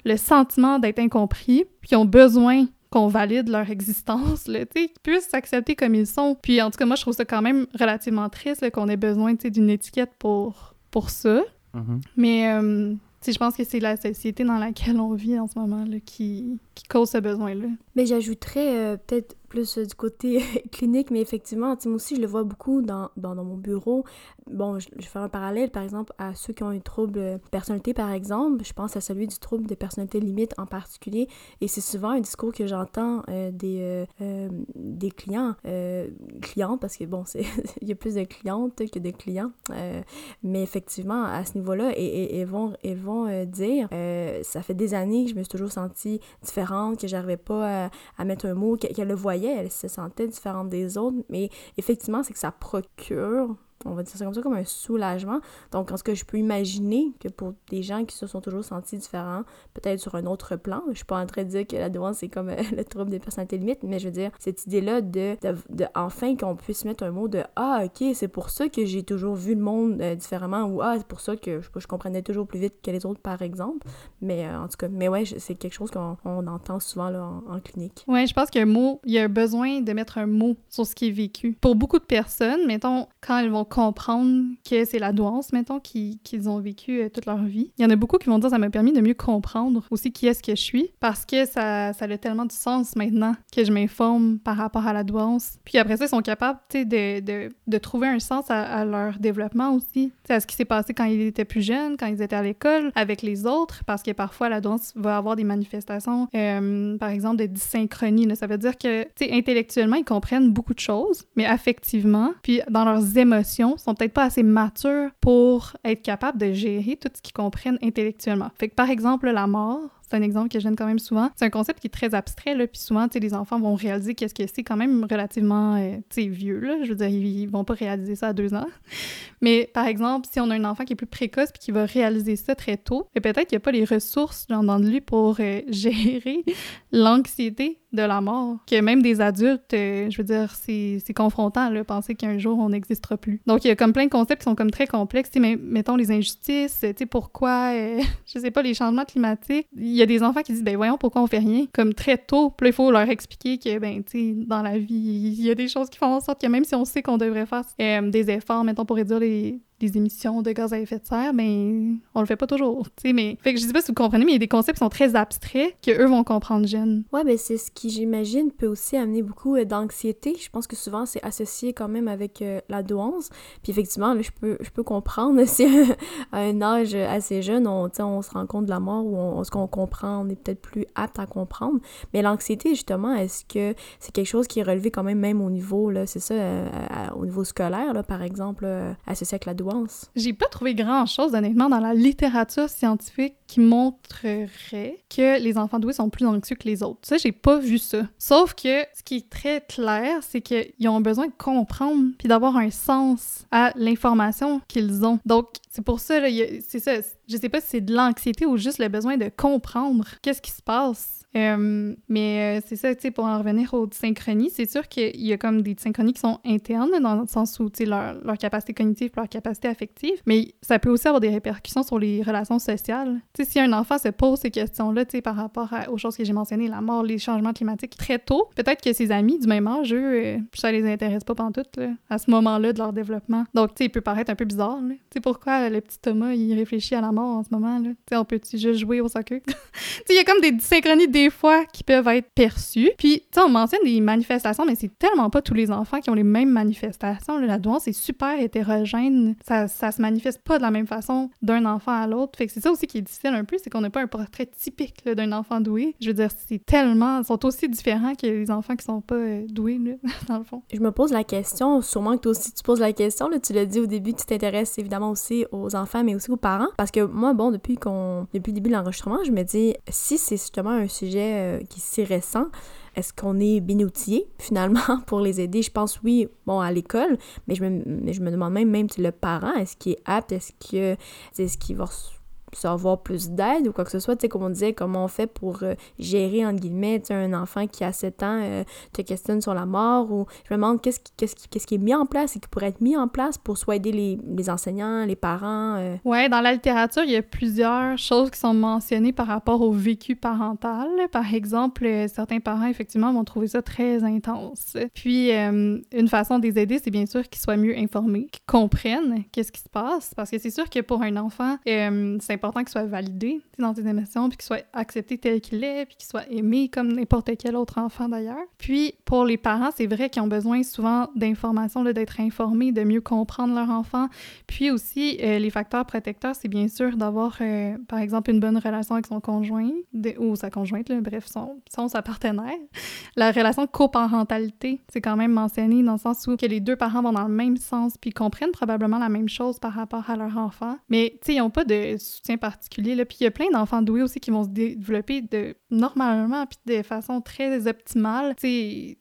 le sentiment d'être incompris, puis qui ont besoin qu'on valide leur existence, là, qu'ils puissent s'accepter comme ils sont. Puis en tout cas, moi, je trouve ça quand même relativement triste qu'on ait besoin, d'une étiquette pour, pour ça. Mhm. Mais, euh, je pense que c'est la société dans laquelle on vit en ce moment, là, qui, qui cause ce besoin-là. Mais j'ajouterais euh, peut-être plus euh, du côté clinique, mais effectivement, moi aussi, je le vois beaucoup dans, dans, mon bureau. Bon, je, je faire un parallèle, par exemple, à ceux qui ont un trouble de personnalité, par exemple. Je pense à celui du trouble de personnalité limite en particulier. Et c'est souvent un discours que j'entends euh, des, euh, euh, des clients, euh, clientes, parce que bon, [laughs] il y a plus de clientes que de clients. Euh, mais effectivement, à ce niveau-là, et, et, vont, et vont euh, dire, euh, ça fait des années que je me suis toujours sentie différente, que j'arrivais pas à, mettre un mot, qu'elle le voyait, elle se sentait différente des autres, mais effectivement, c'est que ça procure on va dire ça comme ça, comme un soulagement. Donc, en ce que je peux imaginer que pour des gens qui se sont toujours sentis différents, peut-être sur un autre plan, je suis pas en train de dire que la douance, c'est comme euh, [laughs] le trouble des personnalités limites, mais je veux dire, cette idée-là de, de, enfin qu'on puisse mettre un mot de « Ah, ok, c'est pour ça que j'ai toujours vu le monde euh, différemment » ou « Ah, c'est pour ça que je, comprenais toujours plus vite que les autres, par exemple. » Mais euh, en tout cas, mais ouais, c'est quelque chose qu'on on entend souvent là, en, en clinique. Ouais, je pense qu'il y a un mot, il y a un besoin de mettre un mot sur ce qui est vécu. Pour beaucoup de personnes, mettons, quand elles vont comprendre que c'est la douance, mettons, qui- qu'ils ont vécu euh, toute leur vie, il y en a beaucoup qui vont dire ça m'a permis de mieux comprendre aussi qui est-ce que je suis, parce que ça, a tellement du sens maintenant que je m'informe par rapport à la douance. Puis après ça, ils sont capables, de, trouver un sens à, leur développement aussi, à ce qui s'est passé quand ils étaient plus jeunes, quand ils étaient à l'école, avec les autres, parce que parfois la douance va avoir des manifestations, euh, par exemple, de dysynchronie. Ça veut dire que, intellectuellement, ils comprennent beaucoup de choses, mais affectivement, puis dans leurs émotions, sont peut-être pas assez matures pour être capables de gérer tout ce qu'ils comprennent intellectuellement. Fait que, par exemple, la mort, c'est un exemple que je donne quand même souvent. C'est un concept qui est très abstrait, là, puis souvent, les enfants vont réaliser qu'est-ce que c'est quand même relativement, euh, vieux, là. Je veux dire, ils, vont pas réaliser ça à deux ans. [laughs] Mais, par exemple, si on a un enfant qui est plus précoce puis qui va réaliser ça très tôt, peut-être qu'il n'y a pas les ressources genre, dans lui pour euh, [laughs] gérer l'anxiété de la mort, que même des adultes, euh, je veux dire, c'est confrontant, là, penser qu'un jour, on n'existera plus. Donc, il y a comme plein de concepts qui sont comme très complexes, mais mettons les injustices, tu sais, pourquoi, euh, [laughs] je sais pas, les changements climatiques. Y a des enfants qui disent, ben voyons, pourquoi on fait rien? Comme très tôt, puis il faut leur expliquer que, ben, tu dans la vie, il y a des choses qui font en sorte que même si on sait qu'on devrait faire euh, des efforts, mettons, pour réduire les, les émissions de gaz à effet de serre, ben, on le fait pas toujours, tu sais, mais... Fait que je sais pas si vous comprenez, mais il y a des concepts qui sont très abstraits que eux vont comprendre jeunes. Ouais, ben c'est ce qui, j'imagine, peut aussi amener beaucoup euh, d'anxiété. Je pense que souvent, c'est associé quand même avec euh, la douance. Puis effectivement, je peux, je peux comprendre [laughs] si à un âge assez jeune, on, on se rend compte de la mort ou on, ce qu'on comprend, on est peut-être plus apte à comprendre. Mais l'anxiété, justement, est-ce que c'est quelque chose qui est relevé quand même même au niveau, là, c'est ça, euh, au niveau scolaire, là, par exemple, associé avec la douance? J'ai pas trouvé grand-chose, honnêtement, dans la littérature scientifique qui montrerait que les enfants doués sont plus anxieux que les autres. Ça, j'ai pas vu ça. Sauf que ce qui est très clair, c'est qu'ils ont besoin de comprendre puis d'avoir un sens à l'information qu'ils ont. Donc, c'est pour ça, c'est ça. Je sais pas si c'est de l'anxiété ou juste le besoin de comprendre qu'est-ce qui se passe. Euh, mais euh, c'est ça, tu sais, pour en revenir aux synchronies, c'est sûr qu'il y a comme des synchronies qui sont internes, dans le sens où, tu sais, leur, leur capacité cognitive leur capacité affective, mais ça peut aussi avoir des répercussions sur les relations sociales. Tu sais, si un enfant se pose ces questions-là, tu sais, par rapport aux choses que j'ai mentionnées, la mort, les changements climatiques, très tôt, peut-être que ses amis du même âge, eux, euh, ça les intéresse pas pantoute, là, à ce moment-là de leur développement. Donc, tu sais, il peut paraître un peu bizarre. Tu sais, pourquoi le petit Thomas, il réfléchit à la mort en ce moment, là? Tu sais, on peut-tu juste jouer au soccer? [laughs] tu sais, il y a comme des synchronies fois qui peuvent être perçues. Puis, tu sais, on mentionne des manifestations, mais c'est tellement pas tous les enfants qui ont les mêmes manifestations. La douance est super hétérogène. Ça, ça se manifeste pas de la même façon d'un enfant à l'autre. Fait que c'est ça aussi qui est difficile un peu, c'est qu'on n'a pas un portrait typique d'un enfant doué. Je veux dire, c'est tellement... Ils sont aussi différents que les enfants qui sont pas euh, doués, là, [laughs] dans le fond. Je me pose la question, sûrement que toi aussi tu poses la question, tu l'as dit au début, tu t'intéresses évidemment aussi aux enfants, mais aussi aux parents, parce que moi, bon, depuis qu'on, depuis le début de l'enregistrement, je me dis, si c'est justement un sujet euh, qui est si récent, est-ce qu'on est bien finalement [laughs] pour les aider? Je pense oui, bon, à l'école, mais je me, je me demande même, même sais, le parent, est-ce qu'il est apte, est-ce que, est-ce qu'il va, re- avoir plus d'aide ou quoi que ce soit, tu sais, comme on disait, comment on fait pour euh, gérer, entre guillemets, un enfant qui a 7 ans euh, te questionne sur la mort ou je me demande qu'est-ce qui, qu'est-ce qu'est-ce qui est mis en place et qui pourrait être mis en place pour soit aider les, les enseignants, les parents. Euh? Ouais, dans la littérature, il y a plusieurs choses qui sont mentionnées par rapport au vécu parental. Par exemple, certains parents, effectivement, vont trouver ça très intense. Puis, une façon de les aider, c'est bien sûr qu'ils soient mieux informés, qu'ils comprennent qu'est-ce qui se passe, parce que c'est sûr que pour un enfant, important qu'il soit validé dans ses émotions, puis qu'il soit accepté tel qu'il est, puis qu'il soit aimé comme n'importe quel autre enfant d'ailleurs. Puis pour les parents, c'est vrai qu'ils ont besoin souvent d'informations, d'être informés, de mieux comprendre leur enfant. Puis aussi, euh, les facteurs protecteurs, c'est bien sûr d'avoir, euh, par exemple, une bonne relation avec son conjoint ou sa conjointe, bref, son, son, sa partenaire. La relation coparentalité, c'est quand même mentionné dans le sens où que les deux parents vont dans le même sens puis comprennent probablement la même chose par rapport à leur enfant. Mais, tu sais, ils n'ont pas de particulier. Là. Puis il y a plein d'enfants doués aussi qui vont se développer de, normalement puis de façon très optimale,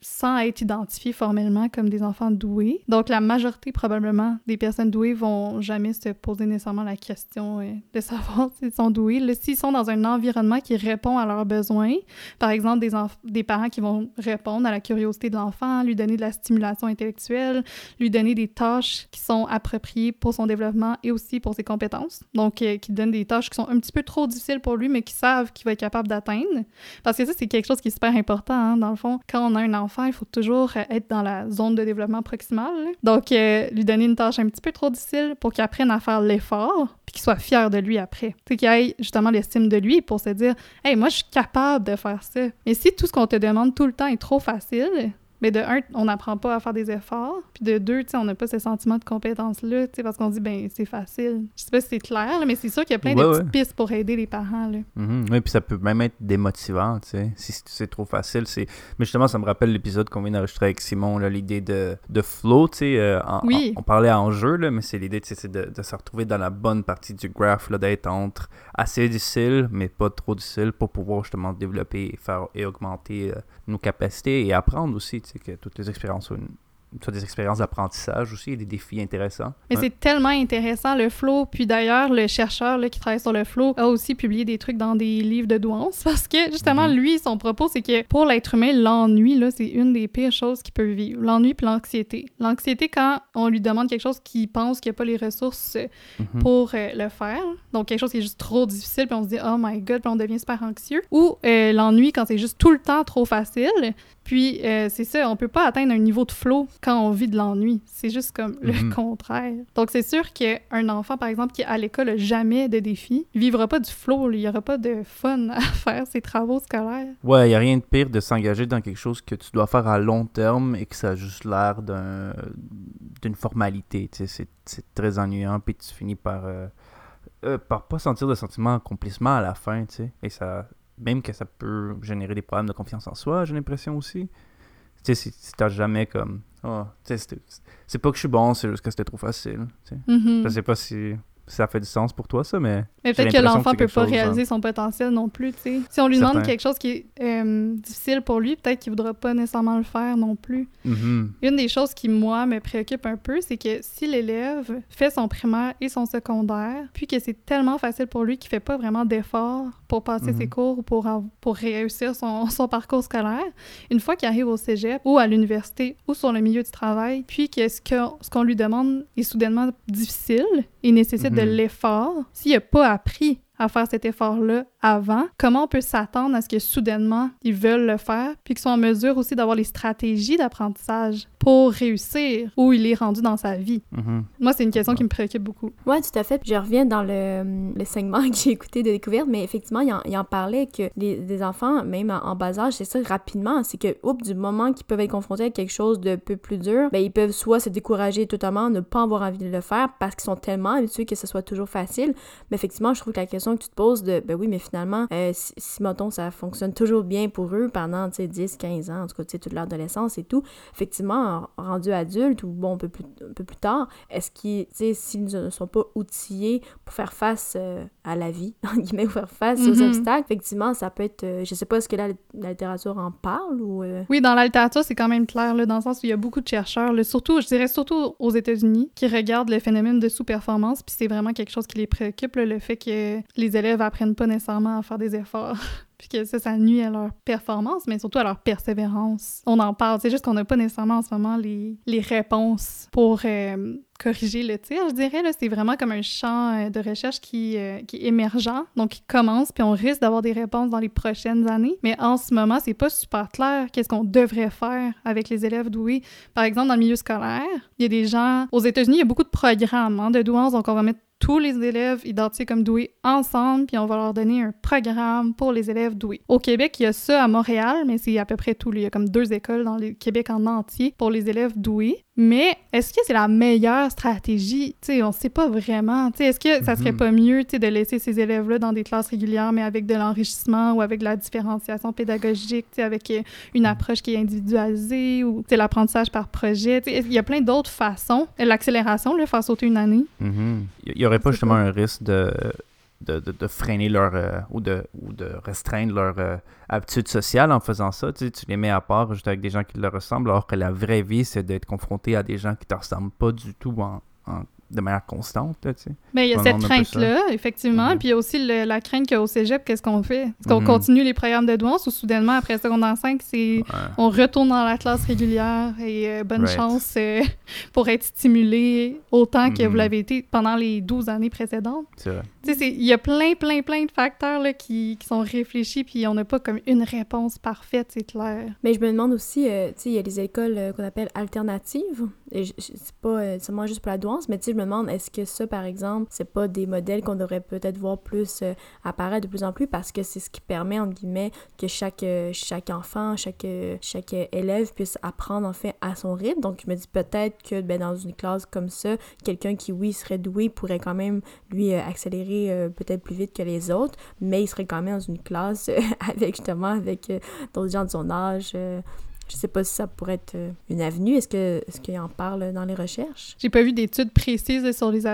sans être identifiés formellement comme des enfants doués. Donc la majorité probablement des personnes douées vont jamais se poser nécessairement la question euh, de savoir [laughs] s'ils sont doués. S'ils sont dans un environnement qui répond à leurs besoins, par exemple des, des parents qui vont répondre à la curiosité de l'enfant, lui donner de la stimulation intellectuelle, lui donner des tâches qui sont appropriées pour son développement et aussi pour ses compétences. Donc, euh, qui donnent des tâches qui sont un petit peu trop difficiles pour lui, mais qui savent qu'il va être capable d'atteindre. Parce que ça, c'est quelque chose qui est super important. Hein. Dans le fond, quand on a un enfant, il faut toujours euh, être dans la zone de développement proximal. Donc, euh, lui donner une tâche un petit peu trop difficile pour qu'il apprenne à faire l'effort, puis qu'il soit fier de lui après. Tu qu'il ait justement l'estime de lui pour se dire Hey, moi, je suis capable de faire ça. Mais si tout ce qu'on te demande tout le temps est trop facile, mais de un, on n'apprend pas à faire des efforts. Puis de deux, on n'a pas ce sentiment de compétence-là, parce qu'on dit, ben c'est facile. Je sais pas si c'est clair, mais c'est sûr qu'il y a plein de petites pistes pour aider les parents, là. Mm-hmm. Oui, puis ça peut même être démotivant, tu sais, si c'est trop facile. c'est Mais justement, ça me rappelle l'épisode qu'on vient d'enregistrer avec Simon, l'idée de, de flow, tu sais. Euh, oui. on parlait en jeu, là, mais c'est l'idée, de, de se retrouver dans la bonne partie du graph, là, d'être entre assez difficile, mais pas trop difficile pour pouvoir justement développer et, faire, et augmenter euh, nos capacités et apprendre aussi, sais, que toutes les expériences ont une, soit des expériences d'apprentissage aussi et des défis intéressants. Mais c'est tellement intéressant le flow. Puis d'ailleurs, le chercheur là, qui travaille sur le flow a aussi publié des trucs dans des livres de douance [laughs] parce que justement, mhm. lui, son propos, c'est que pour l'être humain, l'ennui, là, c'est une des pires choses qu'il peut vivre. L'ennui puis l'anxiété. L'anxiété, quand on lui demande quelque chose qu'il pense qu'il n'y a pas les ressources mhm. pour euh, le faire, donc quelque chose qui est juste trop difficile, puis on se dit « Oh my God », puis on devient super anxieux. Ou euh, l'ennui quand c'est juste tout le temps trop facile, puis, euh, c'est ça, on peut pas atteindre un niveau de flow quand on vit de l'ennui. C'est juste comme le mhm. contraire. Donc, c'est sûr qu'un enfant, par exemple, qui à l'école n'a jamais de défi, vivra pas du flow. Il y aura pas de fun [laughs] à faire ses travaux scolaires. Ouais, il y a rien de pire de s'engager dans quelque chose que tu dois faire à long terme et que ça a juste l'air d'une formalité. C'est très ennuyant, puis tu finis par... Euh, euh, par pas sentir de sentiment d'accomplissement à la fin, tu sais. Et ça, même que ça peut générer des problèmes de confiance en soi, j'ai l'impression aussi. Tu sais, si, t'as jamais comme. Oh, c'est pas que je suis bon, c'est juste que c'était trop facile. Sais. Mm-hmm. Je sais pas si ça fait du sens pour toi, ça, mais. Mais peut-être que l'enfant peut pas réaliser son potentiel non plus, tu sais. Si on lui demande quelque chose qui est euh, difficile pour lui, peut-être qu'il voudra pas nécessairement le faire non plus. Mm-hmm. Une des choses qui, moi, me préoccupe un peu, c'est que si l'élève fait son primaire et son secondaire, puis que c'est tellement facile pour lui qu'il fait pas vraiment d'efforts pour passer ses mm-hmm. cours ou pour, pour réussir son, [laughs] son parcours scolaire, une fois qu'il arrive au cégep ou à l'université ou sur le milieu du travail, puis que ce qu'on ce qu'on lui demande est soudainement difficile et nécessite de mhm. l'effort, s'il n'a pas appris à faire cet effort-là avant, comment on peut s'attendre à ce que soudainement ils veulent le faire, puis qu'ils soient en mesure aussi d'avoir les stratégies d'apprentissage pour réussir où il est rendu dans sa vie. Mhm. Moi, c'est une question qui me préoccupe beaucoup. Oui, tout à fait. je reviens dans le, le segment [laughs] que j'ai écouté de découverte, mais effectivement, il en, il en parlait que les, enfants, même en, bas âge, c'est ça rapidement, c'est que, oups, du moment qu'ils peuvent être confrontés à quelque chose de peu plus dur, ben, ils peuvent soit se décourager totalement, ne pas avoir envie de le faire parce qu'ils sont tellement habitués que ce soit toujours facile. Mais effectivement, je trouve que la question que tu te poses de, ben oui, mais finalement, euh, si, si, ça fonctionne toujours bien pour eux pendant, tu sais, 10, 15 ans, en tout cas, toute l'adolescence et tout, effectivement, rendu adulte ou bon, un peu plus, un peu plus tard, est-ce qu'ils, tu sais, s'ils ne sont pas outillés pour faire face euh, à la vie, [laughs] en guillemets, ou faire face aux Mhm. obstacles. Effectivement, ça peut être, euh, je sais pas, est-ce que la, la littérature en parle ou... euh, Oui, dans la littérature, c'est quand même clair, là, dans le sens où il y a beaucoup de chercheurs, là, surtout, je dirais surtout aux États-Unis, qui regardent le phénomène de sous-performance, puis c'est vraiment quelque chose qui les préoccupe, là, le fait que les élèves apprennent pas nécessairement à faire des efforts. [laughs] puis que ça, ça nuit à leur performance, mais surtout à leur persévérance. On en parle, c'est juste qu'on n'a pas nécessairement en ce moment les, les réponses pour euh, corriger le tir, je dirais. Là. C'est vraiment comme un champ euh, de recherche qui, euh, qui est émergent, donc qui commence, puis on risque d'avoir des réponses dans les prochaines années. Mais en ce moment, c'est pas super clair qu'est-ce qu'on devrait faire avec les élèves doués. Par exemple, dans le milieu scolaire, il y a des gens... Aux États-Unis, il y a beaucoup de programmes hein, de douance, donc on va mettre tous les élèves identifiés comme doués ensemble, puis on va leur donner un programme pour les élèves doués. Au Québec, il y a ça à Montréal, mais c'est à peu près tout. Il y a comme deux écoles dans le Québec en entier pour les élèves doués. Mais est-ce que c'est la meilleure stratégie? Tu sais, on sait pas vraiment. Est-ce que ça serait Mhm. pas mieux, de laisser ces élèves-là dans des classes régulières, mais avec de l'enrichissement ou avec de la différenciation pédagogique, avec euh, une approche qui est individualisée ou, l'apprentissage par projet? Il y a plein d'autres façons. L'accélération, là, faire sauter une année. Mhm. Il n'y aurait pas justement un risque de, de, de, de freiner leur. euh, ou, de, ou de restreindre leur euh, habitude sociale en faisant ça. Tu, sais, tu les mets à part juste avec des gens qui leur ressemblent, alors que la vraie vie, c'est d'être confronté à des gens qui te ressemblent pas du tout en, en- de manière constante. Là, tu sais. Mais il y a cette crainte-là, effectivement. Mhm. Puis il y a aussi le- la crainte qu'au cégep, qu'est-ce qu'on fait? Est-ce qu'on Mhm. continue les programmes de douance ou soudainement, après secondaire 5, c'est Ouais. on retourne dans la classe régulière et euh, bonne Right. chance euh, [laughs] pour être stimulé autant que Mhm. vous l'avez été pendant les 12 années précédentes? C'est vrai. Il y a plein, plein, plein de facteurs là, qui, qui sont réfléchis, puis on n'a pas comme une réponse parfaite, c'est clair. Mais je me demande aussi, euh, tu sais, il y a des écoles euh, qu'on appelle alternatives. Et c'est pas euh, seulement juste pour la douance, mais tu sais, je me demande, est-ce que ça, par exemple, c'est pas des modèles qu'on devrait peut-être voir plus apparaître de plus en plus parce que c'est ce qui permet, entre guillemets, que chaque, chaque enfant, chaque, chaque élève puisse apprendre, en à son rythme. Donc, je me dis peut-être que ben, dans une classe comme ça, quelqu'un qui, oui, serait doué pourrait quand même, lui, euh, euh, peut-être plus vite que les autres, mais il serait quand même dans une classe euh, [laughs] avec, justement, avec euh, d'autres gens de son âge. je sais pas si ça pourrait être une avenue. Est-ce que est-ce qu'il en parle dans les recherches? J'ai pas vu d'études précises sur les,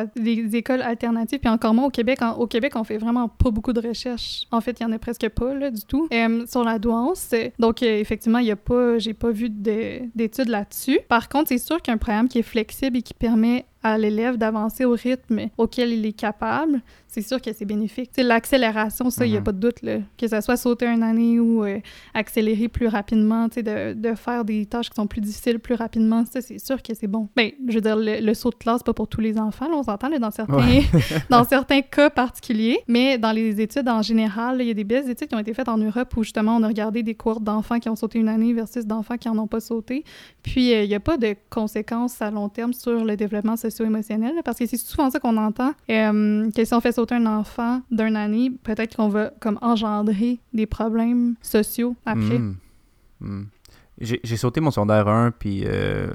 écoles alternatives, puis encore moins au Québec. En- au Québec, on fait vraiment pas beaucoup de recherches. En fait, il y en a presque pas du tout. Sur la douance, donc effectivement, il y a pas, j'ai pas vu de- d'études là-dessus. Par contre, c'est sûr qu'un programme qui est flexible et qui permet à l'élève d'avancer au rythme auquel il est capable, c'est sûr que c'est bénéfique. L'accélération, ça, il y a Mhm. pas de doute là, que ça soit sauter une année ou euh, accélérer plus rapidement, de, de faire des tâches qui sont plus difficiles plus rapidement, ça, c'est sûr que c'est bon. Ben, je veux dire, le, le saut de classe, pas pour tous les enfants, là, on s'entend, là, dans certains, Ouais. [laughs] [laughs] dans certains cas particuliers, mais dans les études en général, il y a des belles études qui ont été faites en Europe où, justement, on a regardé des cohortes d'enfants qui ont sauté une année versus d'enfants qui en ont pas sauté, puis euh, il n'y a pas de conséquences à long terme sur le développement socio-émotionnel, parce que c'est souvent ça qu'on entend, euh, que si on fait sauter un enfant d'une année, peut-être qu'on va comme engendrer des problèmes sociaux après. Mm. Mm. J'ai sauté mon secondaire 1, puis euh,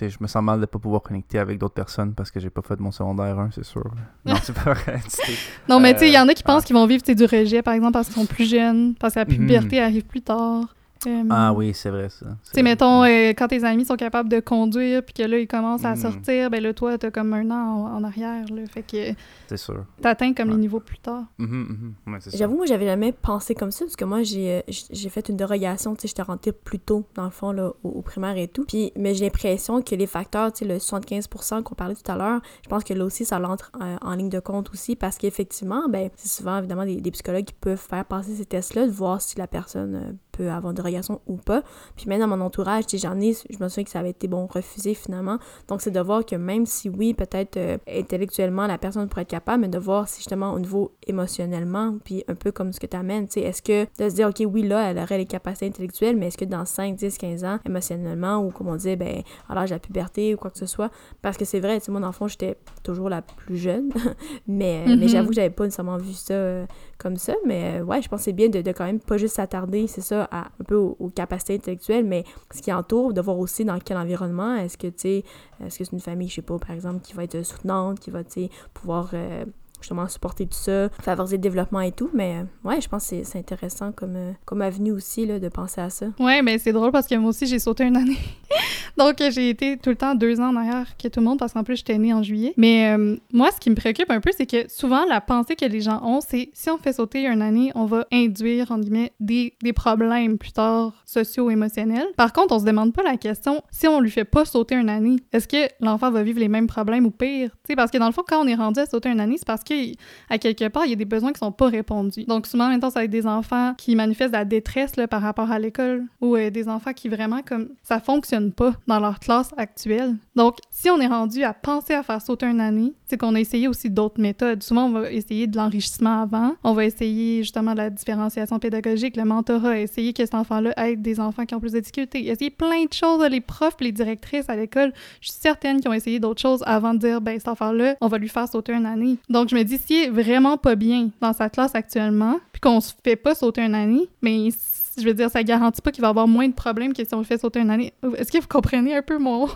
je, me sens mal de ne pas pouvoir connecter avec d'autres personnes parce que j'ai pas fait mon secondaire 1, c'est sûr. [laughs] Non, c'est pas vrai. C'était- Non, mais tu sais, il y en a qui Euh, pensent qu'ils vont vivre du rejet, par exemple, parce qu'ils sont plus jeunes, parce que la Mhm. puberté arrive plus tard. Euh, Ah oui, c'est vrai ça. Tu mettons, euh, quand tes amis sont capables de conduire, puis que là, ils commencent à Mhm. sortir, ben là, toi, t'as comme un an en, en arrière, là. Fait que C'est sûr. t'atteins comme les Ouais. niveaux plus tard. Mhm, mhm. J'avoue, moi, j'avais jamais pensé comme ça, parce que moi, j'ai euh, j'ai fait une dérogation, tu sais, j'étais rentrée plus tôt, dans le fond, là, au, au primaire et tout. Puis, mais j'ai l'impression que les facteurs, tu sais, le 75% qu'on parlait tout à l'heure, je pense que là aussi, ça l'entre euh, en ligne de compte aussi, parce qu'effectivement, ben, c'est souvent, évidemment, des, des psychologues qui peuvent faire passer ces tests-là, de voir si la personne euh, peut avoir une dérogation ou pas. Puis même dans mon entourage, j'en ai, je me souviens que ça avait été, bon, refusé finalement. Donc, c'est de voir que même si, oui, peut-être euh, intellectuellement, la personne pourrait être capable, mais de voir si justement au niveau émotionnellement, puis un peu comme ce que tu amènes, tu sais, est-ce que de se dire, OK, oui, là, elle aurait les capacités intellectuelles, mais est-ce que dans 5, 10, 15 ans, émotionnellement, ou comme on dit, ben, à l'âge de la puberté ou quoi que ce soit, parce que c'est vrai, tu sais, moi, dans le fond, j'étais toujours la plus jeune, [laughs] mais, mais Mhm. j'avoue que j'avais pas nécessairement vu ça euh, comme ça, mais euh, ouais, je c'est bien de, quand même pas juste s'attarder, c'est ça, à, un peu aux, capacités intellectuelles, mais ce qui entoure, de voir aussi dans quel environnement, est-ce que, tu est-ce que c'est une famille, je sais pas, par exemple, qui va être soutenante, qui va, tu pouvoir euh, justement supporter tout ça, favoriser le développement et tout, mais euh, ouais, je pense que c'est- intéressant comme, euh, comme avenue aussi, là, de penser à ça. Ouais, mais c'est drôle parce que moi aussi, j'ai sauté une année [laughs] Donc, j'ai été tout le temps deux ans en que tout le monde parce qu'en plus, j'étais née en juillet. Mais euh, moi, ce qui me préoccupe un peu, c'est que souvent, la pensée que les gens ont, c'est si on fait sauter une année, on va induire, en guillemets, des, des problèmes plus tard socio-émotionnels. Par contre, on se demande pas la question si on lui fait pas sauter une année, est-ce que l'enfant va vivre les mêmes problèmes ou pire? sais, parce que dans le fond, quand on est rendu à sauter une année, c'est parce qu'à quelque part, il y a des besoins qui sont pas répondus. Donc, souvent, maintenant, ça va être des enfants qui manifestent de la détresse par rapport à l'école ou euh, des enfants qui vraiment, comme, ça fonctionne pas dans leur classe actuelle. Donc, si on est rendu à penser à faire sauter une année, c'est qu'on a essayé aussi d'autres méthodes. Souvent, on va essayer de l'enrichissement avant. On va essayer justement la différenciation pédagogique, le mentorat, essayer que cet enfant-là aide des enfants qui ont plus de difficultés. Essayer plein de choses. Les profs, les directrices à l'école, je suis certaine qu'ils ont essayé d'autres choses avant de dire, ben, cet enfant-là, on va lui faire sauter une année. Donc, je me dis, s'il est vraiment pas bien dans sa classe actuellement, puis qu'on se fait pas sauter une année, mais je veux dire, ça garantit pas qu'il va avoir moins de problèmes que si on le fait sauter une année. Est-ce que vous comprenez un peu mon,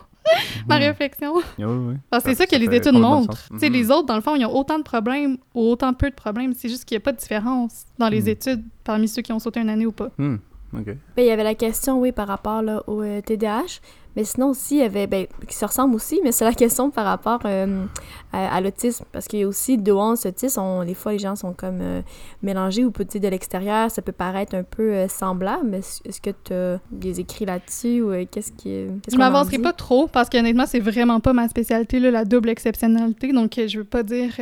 ma réflexion. [laughs] Oui, oui. Parce que c'est ça, que les études montrent. Les mhm. Les autres, dans le fond, ils ont autant de problèmes ou autant peu de problèmes. C'est juste qu'il n'y a pas de différence dans les mhm. études parmi ceux qui ont sauté une année ou pas. Hmm, ben, il y avait la question, oui, par rapport là, au TDAH. Mais sinon aussi, il y avait, ben, qui se ressemble aussi, mais c'est la [laughs] question par rapport euh, à, l'autisme. Parce qu'il y a aussi deux autisme. On, des fois, les gens sont comme euh, mélangés ou peut-être de l'extérieur, ça peut paraître un peu euh, semblable. Est-ce que tu as des écrits là-dessus ou qu'est-ce qui. je m'avancerai pas trop parce qu'honnêtement, c'est vraiment pas ma spécialité, là, la double exceptionnalité. Donc, je veux pas dire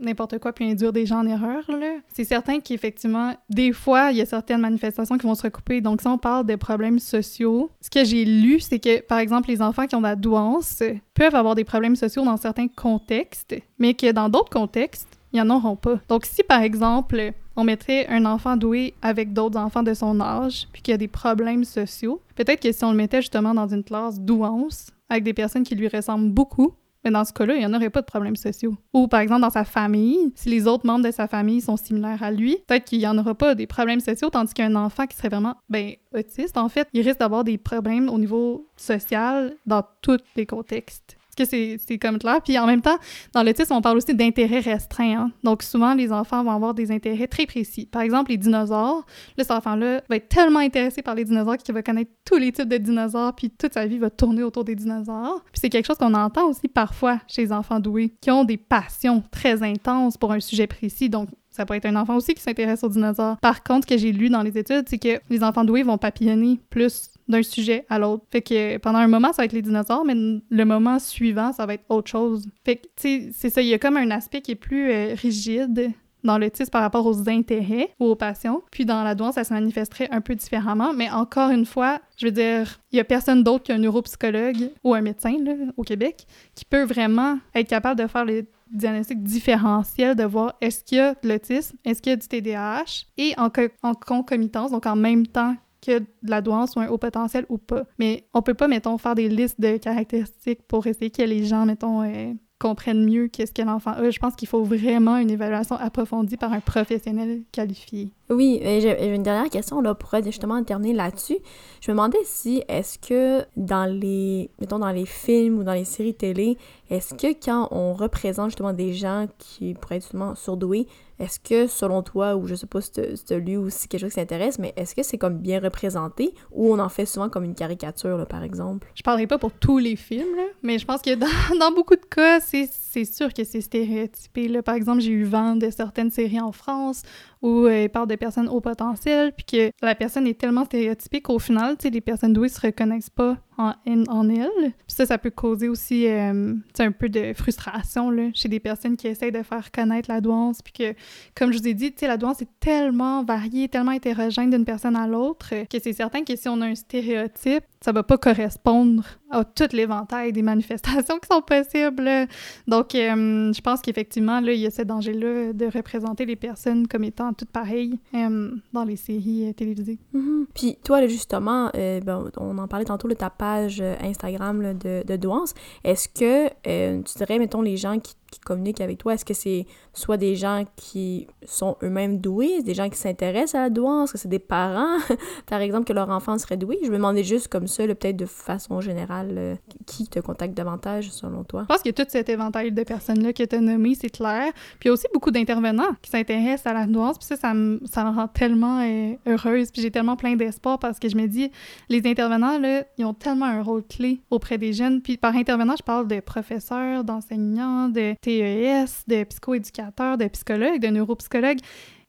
n'importe quoi puis induire des gens en erreur. C'est certain qu'effectivement, des fois, il y a certaines manifestations qui vont se recouper. Donc, si on parle des problèmes sociaux, ce que j'ai lu, c'est que par exemple, les enfants qui ont de la douance peuvent avoir des problèmes sociaux dans certains contextes, mais que dans d'autres contextes, ils n'en auront pas. Donc, si par exemple, on mettrait un enfant doué avec d'autres enfants de son âge, puis qu'il y a des problèmes sociaux, peut-être que si on le mettait justement dans une classe douance, avec des personnes qui lui ressemblent beaucoup, dans ce cas-là, il n'y en aurait pas de problèmes sociaux. Ou par exemple, dans sa famille, si les autres membres de sa famille sont similaires à lui, peut-être qu'il n'y en aura pas des problèmes sociaux, tandis qu'un enfant qui serait vraiment ben, autiste, en fait, il risque d'avoir des problèmes au niveau social dans tous les contextes que c'est comme clair. Puis en même temps, dans l'autisme, on parle aussi d'intérêts restreints. Hein. Donc souvent, les enfants vont avoir des intérêts très précis. Par exemple, les dinosaures. Là, cet enfant-là va être tellement intéressé par les dinosaures qu'il va connaître tous les types de dinosaures, puis toute sa vie va tourner autour des dinosaures. Puis c'est quelque chose qu'on entend aussi parfois chez les enfants doués, qui ont des passions très intenses pour un sujet précis. Donc ça peut être un enfant aussi qui s'intéresse aux dinosaures. Par contre, ce que j'ai lu dans les études, c'est que les enfants doués vont papillonner plus d'un sujet à l'autre. Fait que pendant un moment, ça va être les dinosaures, mais le moment suivant, ça va être autre chose. Fait que, tu sais, c'est ça, il y a comme un aspect qui est plus euh, rigide dans l'autisme par rapport aux intérêts ou aux passions. Puis dans la douance, ça se manifesterait un peu différemment. Mais encore une fois, je veux dire, il y a personne d'autre qu'un neuropsychologue ou un médecin là, au Québec qui peut vraiment être capable de faire les diagnostics différentiels, de voir est-ce qu'il y a de l'autisme, est-ce qu'il y a du TDAH, et en, en concomitance, donc en même temps que de la douance ou un haut potentiel ou pas. Mais on peut pas, mettons, faire des listes de caractéristiques pour essayer que les gens, mettons, euh, comprennent mieux qu'est-ce que l'enfant a. Je pense qu'il faut vraiment une évaluation approfondie par un professionnel qualifié. Oui, j'ai une dernière question là pour justement terminer là-dessus. Je me demandais si est-ce que dans les mettons dans les films ou dans les séries télé, est-ce que quand on représente justement des gens qui pourraient être justement surdoués, est-ce que, selon toi, ou je sais pas si tu as lu ou si quelque chose qui t'intéresse, mais est-ce que c'est comme bien représenté ou on en fait souvent comme une caricature, par exemple? Je parlerai pas pour tous les films, mais je pense que dans, [laughs] beaucoup de cas, c'est sûr que c'est stéréotypé. Là. Par exemple, j'ai eu vent de certaines séries en France où euh, il parle de personnes au potentiel, puis que la personne est tellement stéréotypée qu'au final, les personnes douées se reconnaissent pas en, en elle. Puis ça, ça peut causer aussi euh, un peu de frustration là, chez des personnes qui essayent de faire connaître la douance, puis que, comme je vous ai dit, la douance est tellement variée, tellement hétérogène d'une personne à l'autre, que c'est certain que si on a un stéréotype, ça va pas correspondre à tout l'éventail des manifestations [laughs] qui sont possibles. Donc, euh, je pense qu'effectivement, il y a ce danger-là de représenter les personnes comme étant toutes pareilles euh, dans les séries euh, télévisées. Mm-hmm. Puis toi, justement, ben, on en parlait tantôt de ta page Instagram de, de. Est-ce que tu dirais, mettons, les gens qui qui communiquent avec toi? Est-ce que c'est soit des gens qui sont eux-mêmes doués, des gens qui s'intéressent à la douance, est-ce que c'est des parents, [laughs] par exemple, que leur enfant serait doué? Je me demandais juste comme ça, peut-être de façon générale, euh, qui te contacte davantage selon toi? Je pense que tout cet éventail de personnes-là que tu as nommé, c'est clair. Puis il y a aussi beaucoup d'intervenants qui s'intéressent à la douance, puis ça, ça me, ça me rend tellement euh, heureuse, puis j'ai tellement plein d'espoir parce que je me dis, les intervenants, là, ils ont tellement un rôle clé auprès des jeunes. Puis par intervenant, je parle de professeurs, d'enseignants, de TES, de psychoéducateurs, de psychologues, de neuropsychologues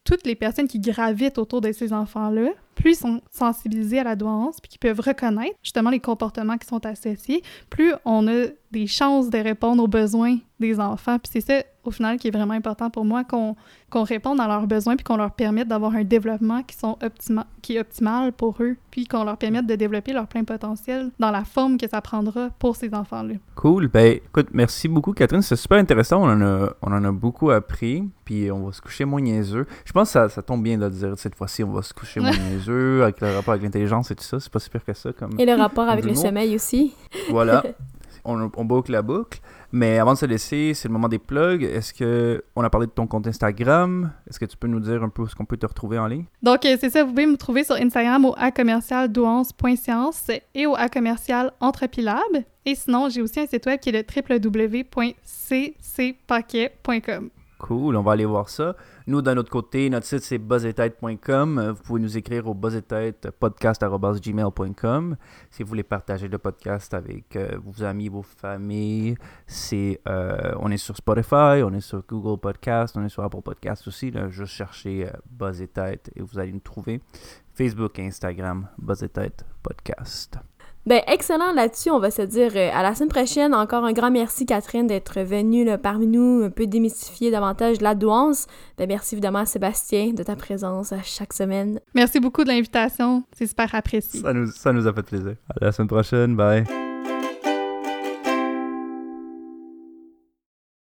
toutes les personnes qui gravitent autour de ces enfants-là, plus ils sont sensibilisés à la douance, puis qu'ils peuvent reconnaître justement les comportements qui sont associés, plus on a des chances de répondre aux besoins des enfants. Puis c'est ça, au final, qui est vraiment important pour moi, qu'on qu'on réponde à leurs besoins, puis qu'on leur permette d'avoir un développement qui, sont optima qui est optimal pour eux, puis qu'on leur permette de développer leur plein potentiel dans la forme que ça prendra pour ces enfants-là. Cool. Ben, écoute, merci beaucoup, Catherine. C'est super intéressant. On en, a, on en a beaucoup appris, puis on va se coucher moins niaiseux. Je pense que ça, ça tombe bien de le dire cette fois-ci, on va se coucher moins [laughs] niaiseux, avec le rapport avec l'intelligence et tout ça. C'est pas si pire que ça. Comme, et le rapport avec le sommeil aussi. Voilà. [laughs] on, on, boucle la boucle. Mais avant de se laisser, c'est le moment des plugs. Est-ce que on a parlé de ton compte Instagram? Est-ce que tu peux nous dire un peu ce qu'on peut te retrouver en ligne? Donc euh, c'est ça, vous pouvez me trouver sur Instagram au acommercialdouance.science et au acommercial entrepilab. Et sinon, j'ai aussi un site web qui est le www.ccpaquet.com. Cool, on va aller voir ça. Nous, d'un autre côté, notre site c'est buzzetête.com. Vous pouvez nous écrire au buzzetête.podcast.gmail.com si vous voulez partager le podcast avec euh, vos amis, vos familles. C'est, euh, on est sur Spotify, on est sur Google Podcast, on est sur Apple Podcast aussi. Juste chercher euh, et vous allez nous trouver. Facebook et Instagram, Buzzetête Podcast. Ben, excellent là-dessus. On va se dire euh, à la semaine prochaine. Encore un grand merci, Catherine, d'être venue là, parmi nous, un peu démystifier davantage la douance. Ben, merci évidemment à Sébastien de ta présence à chaque semaine. Merci beaucoup de l'invitation. C'est super apprécié. Ça nous, ça nous a fait plaisir. À la semaine prochaine. Bye.